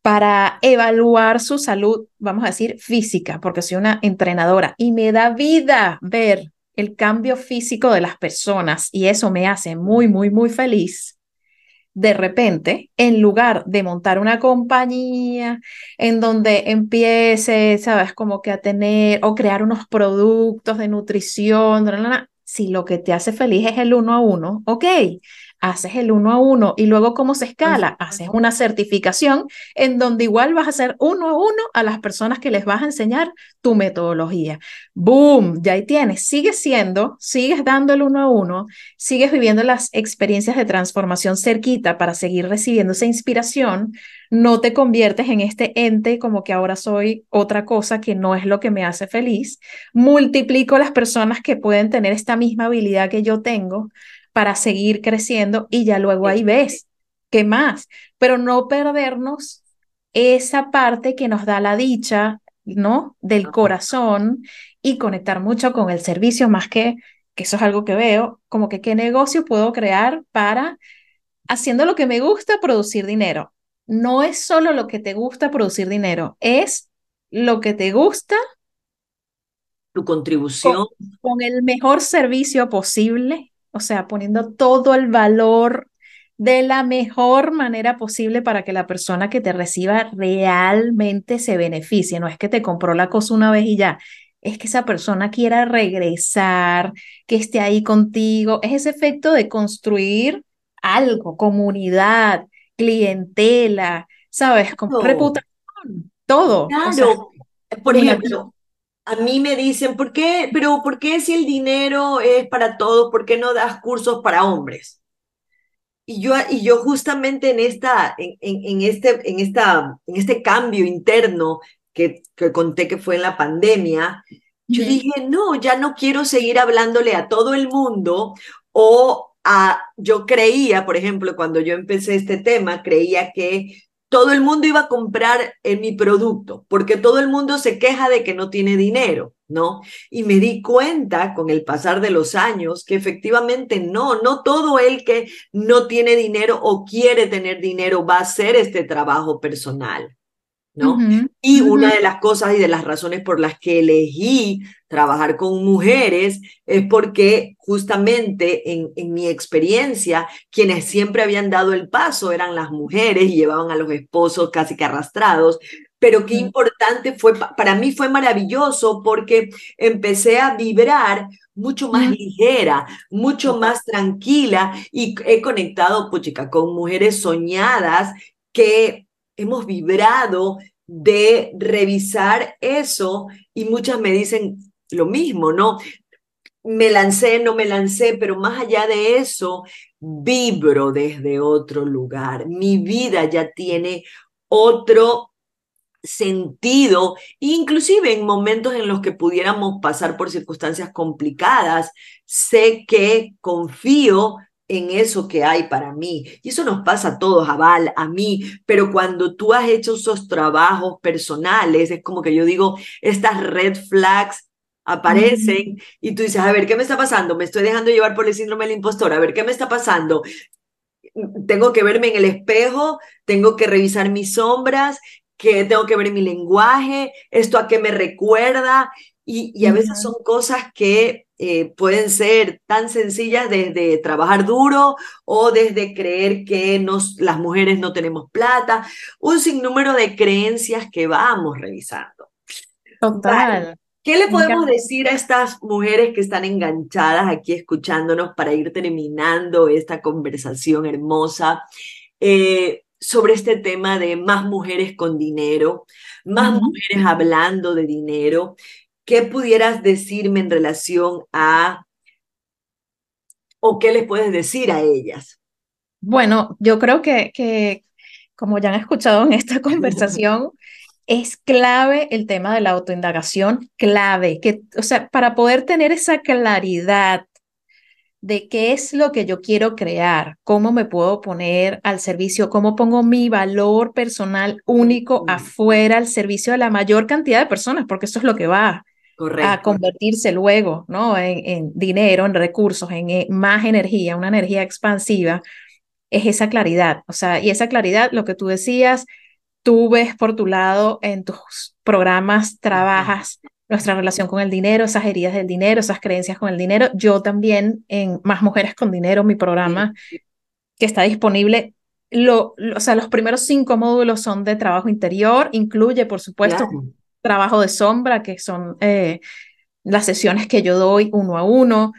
para evaluar su salud, vamos a decir, física, porque soy una entrenadora y me da vida ver el cambio físico de las personas y eso me hace muy, muy, muy feliz. De repente, en lugar de montar una compañía en donde empiece, sabes, como que a tener o crear unos productos de nutrición, si lo que te hace feliz es el uno a uno, ok, haces el uno a uno y luego cómo se escala, haces una certificación en donde igual vas a hacer uno a uno a las personas que les vas a enseñar tu metodología. Boom, ya ahí tienes, sigues siendo, sigues dando el uno a uno, sigues viviendo las experiencias de transformación cerquita para seguir recibiendo esa inspiración, no te conviertes en este ente como que ahora soy otra cosa que no es lo que me hace feliz, multiplico las personas que pueden tener esta misma habilidad que yo tengo para seguir creciendo y ya luego ahí ves qué más, pero no perdernos esa parte que nos da la dicha, ¿no? Del corazón y conectar mucho con el servicio más que, que eso es algo que veo, como que qué negocio puedo crear para, haciendo lo que me gusta, producir dinero. No es solo lo que te gusta producir dinero, es lo que te gusta. Tu contribución. con el mejor servicio posible o sea, poniendo todo el valor de la mejor manera posible para que la persona que te reciba realmente se beneficie. No es que te compró la cosa una vez y ya, es que esa persona quiera regresar, que esté ahí contigo. Es ese efecto de construir algo, comunidad, clientela, ¿sabes? Con reputación, todo. Claro. Por ejemplo, a mí me dicen, ¿por qué? Pero ¿por qué si el dinero es para todos, por qué no das cursos para hombres? Y yo, y yo justamente en, esta, en, en, este, en, esta, en este cambio interno que, que conté que fue en la pandemia, yo dije, no, ya no quiero seguir hablándole a todo el mundo o a, yo creía, por ejemplo, cuando yo empecé este tema, creía que todo el mundo iba a comprar en mi producto, porque todo el mundo se queja de que no tiene dinero, ¿no? Y me di cuenta con el pasar de los años que efectivamente no, no todo el que no tiene dinero o quiere tener dinero va a hacer este trabajo personal. ¿No? y una de las cosas y de las razones por las que elegí trabajar con mujeres es porque justamente en, en, mi experiencia, quienes siempre habían dado el paso eran las mujeres y llevaban a los esposos casi que arrastrados. Pero qué importante fue, para mí fue maravilloso porque empecé a vibrar mucho más ligera, mucho más tranquila y he conectado, puchica, con mujeres soñadas que hemos vibrado de revisar eso y muchas me dicen lo mismo, ¿no? Me lancé, no me lancé, pero más allá de eso, vibro desde otro lugar. Mi vida ya tiene otro sentido, inclusive en momentos en los que pudiéramos pasar por circunstancias complicadas, sé que confío en eso que hay para mí. Y eso nos pasa a todos, a Val, a mí, pero cuando tú has hecho esos trabajos personales, es como que yo digo, estas red flags aparecen y tú dices, a ver, ¿qué me está pasando? Me estoy dejando llevar por el síndrome del impostor, a ver, ¿qué me está pasando? Tengo que verme en el espejo, tengo que revisar mis sombras, que tengo que ver mi lenguaje, esto a qué me recuerda, y, y a veces son cosas que eh, pueden ser tan sencillas desde trabajar duro o desde creer que nos, las mujeres no tenemos plata, un sinnúmero de creencias que vamos revisando. Total. ¿Qué le podemos decir a estas mujeres que están enganchadas aquí escuchándonos para ir terminando esta conversación hermosa eh, sobre este tema de más mujeres con dinero, más mujeres hablando de dinero? ¿Qué pudieras decirme en relación a, o qué les puedes decir a ellas? Bueno, yo creo que, que como ya han escuchado en esta conversación, es clave el tema de la autoindagación, clave, que, o sea, para poder tener esa claridad de qué es lo que yo quiero crear, cómo me puedo poner al servicio, cómo pongo mi valor personal único afuera al servicio de la mayor cantidad de personas, porque eso es lo que va a convertirse luego ¿no? En, dinero, en recursos, en, en, más energía, una energía expansiva, es esa claridad. O sea, y esa claridad, lo que tú decías, tú ves por tu lado en tus programas, trabajas nuestra relación con el dinero, esas heridas del dinero, esas creencias con el dinero. Yo también en Más Mujeres con Dinero, mi programa que está disponible, lo, o sea, los primeros cinco módulos son de trabajo interior, incluye, por supuesto, trabajo de sombra, que son eh, las sesiones que yo doy uno a uno.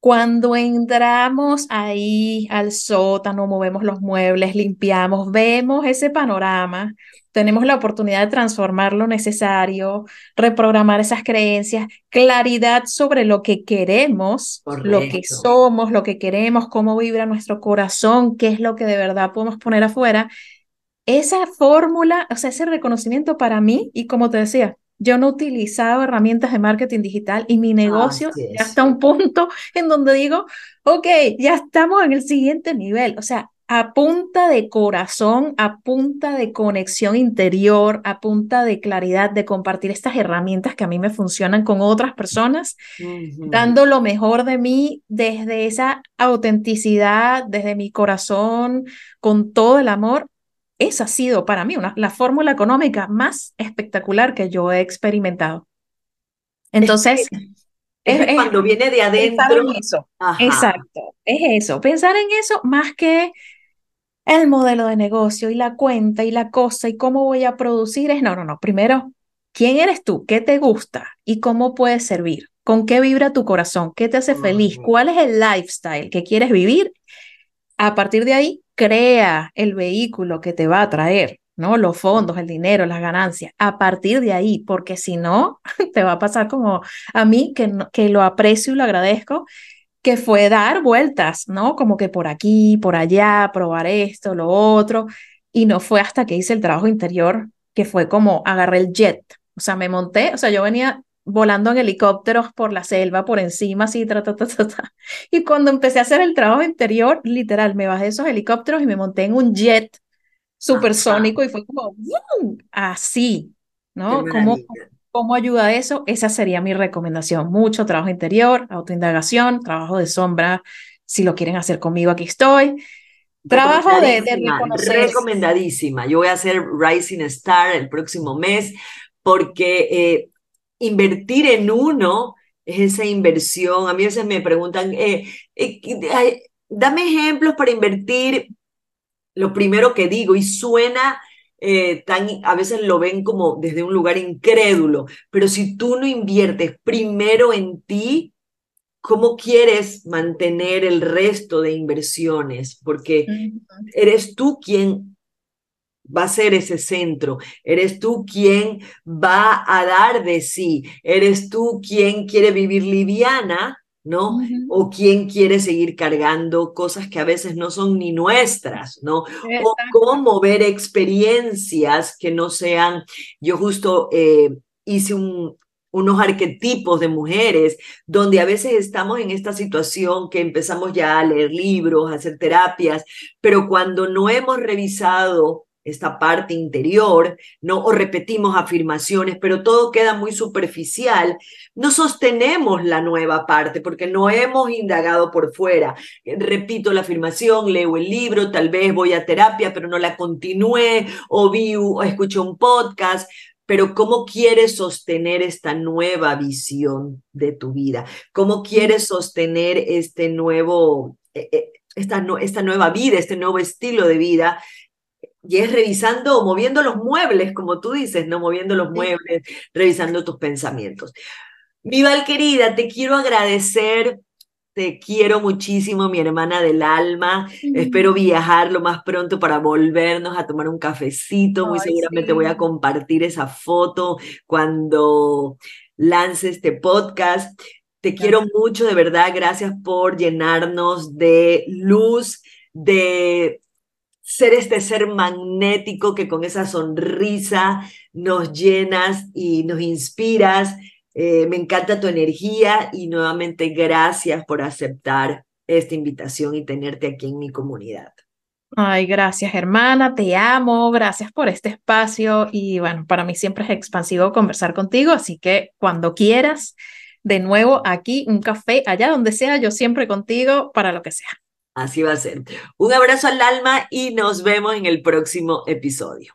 Cuando entramos ahí al sótano, movemos los muebles, limpiamos, vemos ese panorama, tenemos la oportunidad de transformar lo necesario, reprogramar esas creencias, claridad sobre lo que queremos, lo que somos, lo que queremos, cómo vibra nuestro corazón, qué es lo que de verdad podemos poner afuera esa fórmula, o sea, ese reconocimiento para mí, y como te decía, yo no utilizaba herramientas de marketing digital y mi negocio ya está a un punto en donde digo, ok, ya estamos en el siguiente nivel. O sea, a punta de corazón, a punta de conexión interior, a punta de claridad, de compartir estas herramientas que a mí me funcionan con otras personas, dando lo mejor de mí desde esa autenticidad, desde mi corazón, con todo el amor esa ha sido para mí una, la fórmula económica más espectacular que yo he experimentado. Entonces, es, cuando viene de adentro. En eso. Exacto, es eso. Pensar en eso más que el modelo de negocio y la cuenta y la cosa y cómo voy a producir. Es no, no, no. Primero, ¿quién eres tú? ¿Qué te gusta? ¿Y cómo puedes servir? ¿Con qué vibra tu corazón? ¿Qué te hace feliz? ¿Cuál es el lifestyle que quieres vivir? A partir de ahí, crea el vehículo que te va a traer, ¿no? Los fondos, el dinero, las ganancias, a partir de ahí, porque si no, te va a pasar como a mí, que, que lo aprecio y lo agradezco, que fue dar vueltas, ¿no? Como que por aquí, por allá, probar esto, lo otro, y no fue hasta que hice el trabajo interior que fue como agarré el jet, o sea, me monté, o sea, yo venía volando en helicópteros por la selva, por encima, así, ta, ta, ta, ta, Y cuando empecé a hacer el trabajo interior, literal, me bajé de esos helicópteros y me monté en un jet supersónico y fue como, así, ¿no? ¿Cómo, ¿Cómo ayuda eso? Esa sería mi recomendación. Mucho trabajo interior, autoindagación, trabajo de sombra. Si lo quieren hacer conmigo, aquí estoy. trabajo de, Recomendadísima. Yo voy a hacer Rising Star el próximo mes porque eh, invertir en uno es esa inversión. A mí a veces me preguntan, eh, eh, dame ejemplos para invertir. Lo primero que digo y suena tan, a veces lo ven como desde un lugar incrédulo, pero si tú no inviertes primero en ti, ¿cómo quieres mantener el resto de inversiones? Porque eres tú quien va a ser ese centro, eres tú quien va a dar de sí, eres tú quien quiere vivir liviana, ¿no? O quien quiere seguir cargando cosas que a veces no son ni nuestras, ¿no? O cómo ver experiencias que no sean, yo justo eh, hice un, unos arquetipos de mujeres, donde a veces estamos en esta situación que empezamos ya a leer libros, a hacer terapias, pero cuando no hemos revisado esta parte interior, ¿no? O repetimos afirmaciones, pero todo queda muy superficial, no sostenemos la nueva parte porque no hemos indagado por fuera. Repito la afirmación, leo el libro, tal vez voy a terapia, pero no la continué, o vi o escuché un podcast, pero ¿cómo quieres sostener esta nueva visión de tu vida? ¿Cómo quieres sostener este nuevo, eh, eh, esta, esta nueva vida, este nuevo estilo de vida? Y es revisando, moviendo los muebles, como tú dices, ¿no? Moviendo los muebles, revisando tus pensamientos. Mi Val querida, te quiero agradecer te quiero muchísimo, mi hermana del alma. Espero viajar lo más pronto para volvernos a tomar un cafecito. Muy seguramente voy a compartir esa foto cuando lance este podcast. Te quiero mucho, de verdad. Gracias por llenarnos de luz, de ser este ser magnético que con esa sonrisa nos llenas y nos inspiras eh, me encanta tu energía y nuevamente gracias por aceptar esta invitación y tenerte aquí en mi comunidad. Ay, gracias hermana, te amo, gracias por este espacio y bueno, para mí siempre es expansivo conversar contigo, así que cuando quieras, de nuevo aquí, un café, allá donde sea, yo siempre contigo para lo que sea. Así va a ser. Un abrazo al alma y nos vemos en el próximo episodio.